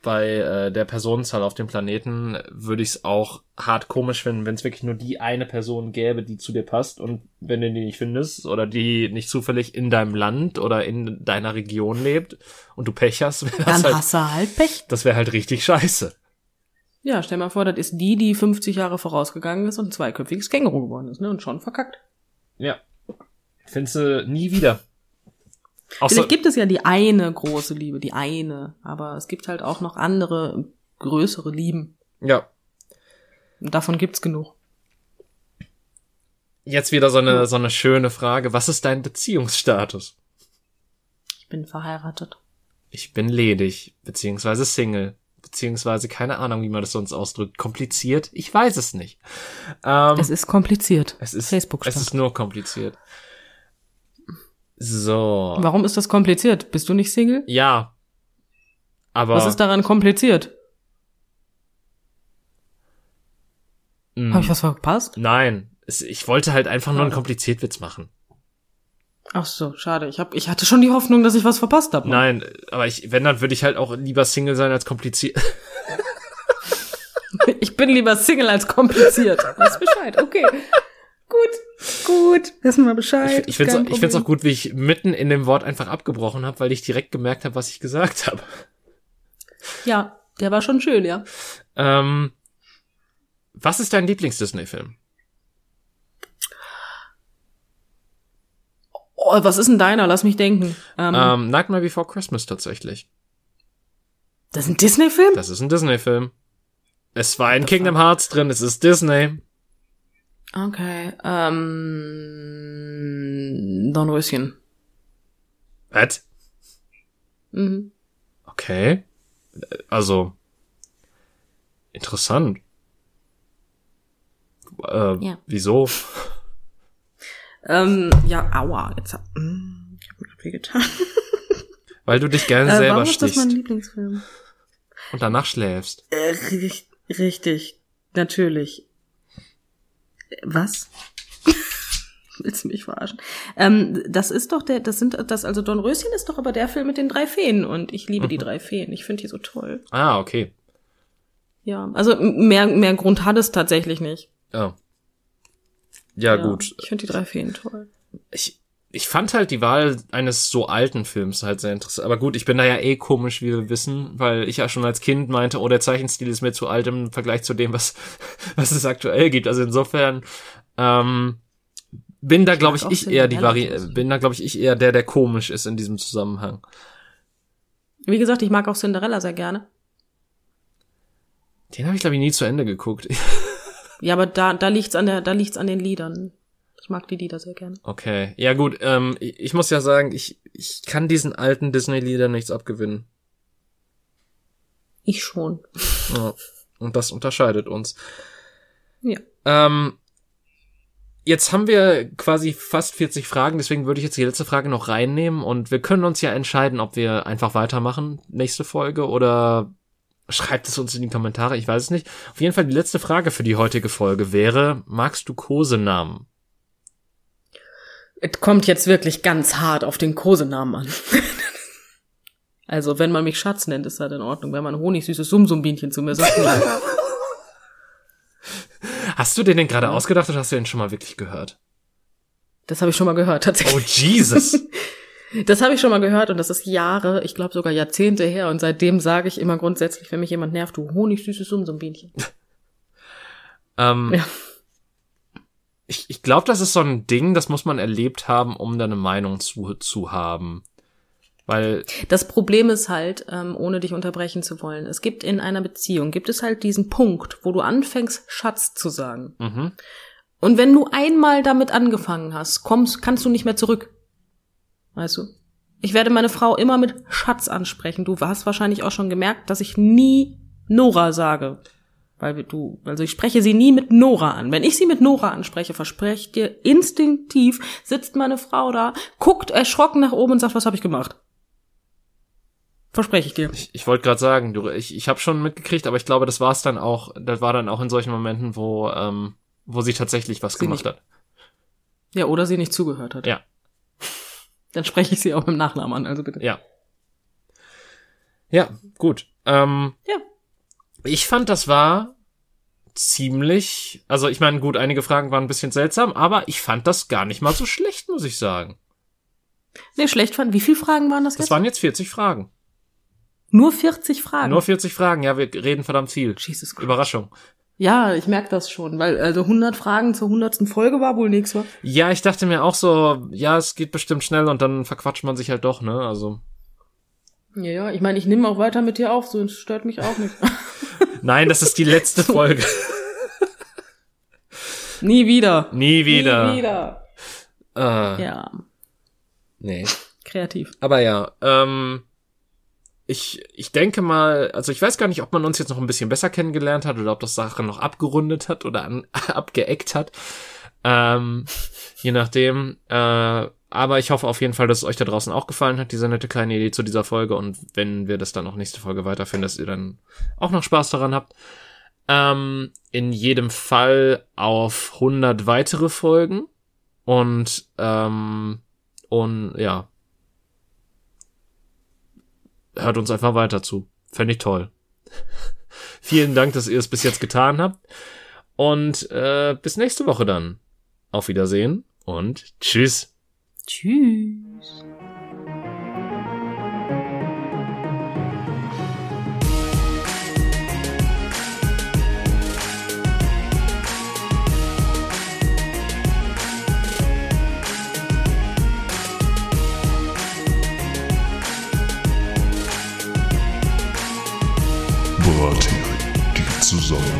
bei äh, der Personenzahl auf dem Planeten würde ich es auch hart komisch finden, wenn es wirklich nur die eine Person gäbe, die zu dir passt und wenn du die nicht findest oder die nicht zufällig in deinem Land oder in deiner Region lebt und du Pech hast, wäre das Dann halt, hast du halt Pech. das wäre halt richtig scheiße. Ja, stell mal vor, das ist die, die 50 Jahre vorausgegangen ist und ein zweiköpfiges Känguru geworden ist, ne? Und schon verkackt. Ja. Findest du nie wieder. Außer, Vielleicht gibt es ja die eine große Liebe, die eine, aber es gibt halt auch noch andere, größere Lieben. ja. Und davon gibt's genug. Jetzt wieder so eine, so eine schöne Frage. Was ist dein Beziehungsstatus? Ich bin verheiratet. Ich bin ledig, beziehungsweise Single, beziehungsweise keine Ahnung, wie man das sonst ausdrückt. Kompliziert? Ich weiß es nicht. Ähm, Es ist kompliziert. es ist, Facebook es ist nur kompliziert. So. Warum ist das kompliziert? Bist du nicht Single? Ja. Aber Was ist daran kompliziert? mh, Habe ich was verpasst? nein. Es, ich wollte halt einfach nur einen Kompliziertwitz machen. Ach so, schade. Ich hab, ich hatte schon die Hoffnung, dass ich was verpasst habe. Nein, aber ich, wenn, dann würde ich halt auch lieber Single sein als kompliziert. Ich bin lieber Single als kompliziert. Weiß Bescheid. Okay. Gut. Gut. Wissen wir Bescheid. Ich finde Kein es ich find's auch gut, wie ich mitten in dem Wort einfach abgebrochen habe, weil ich direkt gemerkt habe, was ich gesagt habe. Ja, der war schon schön, ja. Ähm, was ist dein Lieblings-Disney-Film? Oh, was ist denn deiner? Lass mich denken. Ähm, Ähm, Nightmare Before Christmas tatsächlich. das ist ein Disney-Film? Das ist ein Disney-Film. Es war in Kingdom Hearts drin, es ist Disney. Okay, ähm, Dornröschen. Was? Mhm. Okay. Also, interessant. Äh, Ja. Wieso? Ähm, ja, aua, jetzt hab, mm, ich hab mir grad weh getan. Weil du dich gerne Äh, selber warum ist das mein stichst Lieblingsfilm? und danach schläfst. Äh, richtig, natürlich. Was? Willst du mich verarschen? Ähm, das ist doch der, das sind, das, also Dornröschen ist doch aber der Film mit den drei Feen und ich liebe die drei Feen. Ich finde die so toll. Ah, okay. Ja, also mehr, mehr Grund hat es tatsächlich nicht. Ja. Ja, gut. Ich finde die drei Feen toll. Ich, ich fand halt die Wahl eines so alten Films halt sehr interessant. Aber gut, ich bin da ja eh komisch, wie wir wissen, weil ich ja schon als Kind meinte, oh, der Zeichenstil ist mir zu alt im Vergleich zu dem, was, was es aktuell gibt. Also insofern, ähm, bin da, glaube ich, ich eher die Vari bin da, glaube ich, ich eher der, der komisch ist in diesem Zusammenhang. Wie gesagt, ich mag auch Cinderella sehr gerne. Den habe ich, glaube ich, nie zu Ende geguckt. Ja, aber da, da liegt's an der, da liegt's an den Liedern. Ich mag die Lieder sehr gerne. Okay. Ja, gut, ähm, ich, ich muss ja sagen, ich, ich kann diesen alten Disney-Liedern nichts abgewinnen. Ich schon. Ja. Und das unterscheidet uns. Ja. Ähm, jetzt haben wir quasi fast 40 Fragen, deswegen würde ich jetzt die letzte Frage noch reinnehmen und wir können uns ja entscheiden, ob wir einfach weitermachen, nächste Folge, oder schreibt es uns in die Kommentare, ich weiß es nicht. Auf jeden Fall die letzte Frage für die heutige Folge wäre, magst du Kosenamen? Es kommt jetzt wirklich ganz hart auf den Kosenamen an. also, wenn man mich Schatz nennt, ist das in Ordnung. Wenn man honigsüßes Sumsumbienchen zu mir sagt. Hast du den denn gerade ausgedacht oder hast du den schon mal wirklich gehört? das habe ich schon mal gehört, Oh, tatsächlich. Jesus! Das habe ich schon mal gehört und das ist Jahre, ich glaube sogar Jahrzehnte her. Und seitdem sage ich immer grundsätzlich, wenn mich jemand nervt, du honigsüßes Sumsumbienchen. ähm, Ja. Ich, ich glaube, das ist so ein Ding, das muss man erlebt haben, um da eine Meinung zu, zu haben. Weil, Das Problem ist halt, ähm, ohne dich unterbrechen zu wollen, es gibt in einer Beziehung, gibt es halt diesen Punkt, wo du anfängst, Schatz zu sagen. mhm, Und wenn du einmal damit angefangen hast, kommst, kannst du nicht mehr zurück. Weißt du? Ich werde meine Frau immer mit Schatz ansprechen. Du hast wahrscheinlich auch schon gemerkt, dass ich nie Nora sage. Weil du, also ich spreche sie nie mit Nora an. Wenn ich sie mit Nora anspreche, verspreche ich dir instinktiv, sitzt meine Frau da, guckt erschrocken nach oben und sagt, was habe ich gemacht? Verspreche ich dir. ich, ich wollte gerade sagen, du, ich, ich habe schon mitgekriegt, aber ich glaube, das war's dann auch, das war dann auch in solchen Momenten, wo, ähm, wo sie tatsächlich was Sie gemacht nicht- hat. Ja, oder sie nicht zugehört hat. Ja. Dann spreche ich sie auch mit dem Nachnamen an, also bitte. Ja. Ja, gut. Ähm, Ja. Ich fand, das war ziemlich, also ich meine, gut, einige Fragen waren ein bisschen seltsam, aber ich fand das gar nicht mal so schlecht, muss ich sagen. Nee, schlecht fand. Wie viele Fragen waren das Das jetzt? waren jetzt 40 Fragen. Nur 40 Fragen. Nur 40 Fragen, ja, wir reden verdammt viel. Jesus Christ. Überraschung. Ja, ich merke das schon, weil also 100 Fragen zur 100. Folge war wohl nichts, wa? Ja, ich dachte mir auch so, ja, es geht bestimmt schnell und dann verquatscht man sich halt doch, ne? Also. Ja, ja, ich meine, ich nehme auch weiter mit dir auf, so es stört mich auch nicht. Nein, das ist die letzte Folge. Nie wieder. Nie wieder. Nie wieder. Äh, Ja, Nee. kreativ. Aber ja, ähm, ich, ich denke mal, also ich weiß gar nicht, ob man uns jetzt noch ein bisschen besser kennengelernt hat oder ob das Sache noch abgerundet hat oder an, abgeeckt hat. Ähm, je nachdem. Äh, aber ich hoffe auf jeden Fall, dass es euch da draußen auch gefallen hat, diese nette kleine Idee zu dieser Folge. Und wenn wir das dann auch nächste Folge weiterführen, dass ihr dann auch noch Spaß daran habt. Ähm, in jedem Fall auf 100 weitere Folgen. Und, ähm, und ja, hört uns einfach weiter zu. Fände ich toll. Vielen Dank, dass ihr es bis jetzt getan habt. Und äh, bis nächste Woche dann. Auf Wiedersehen und tschüss. Tschüss. Brathering, die Zusammenkunft.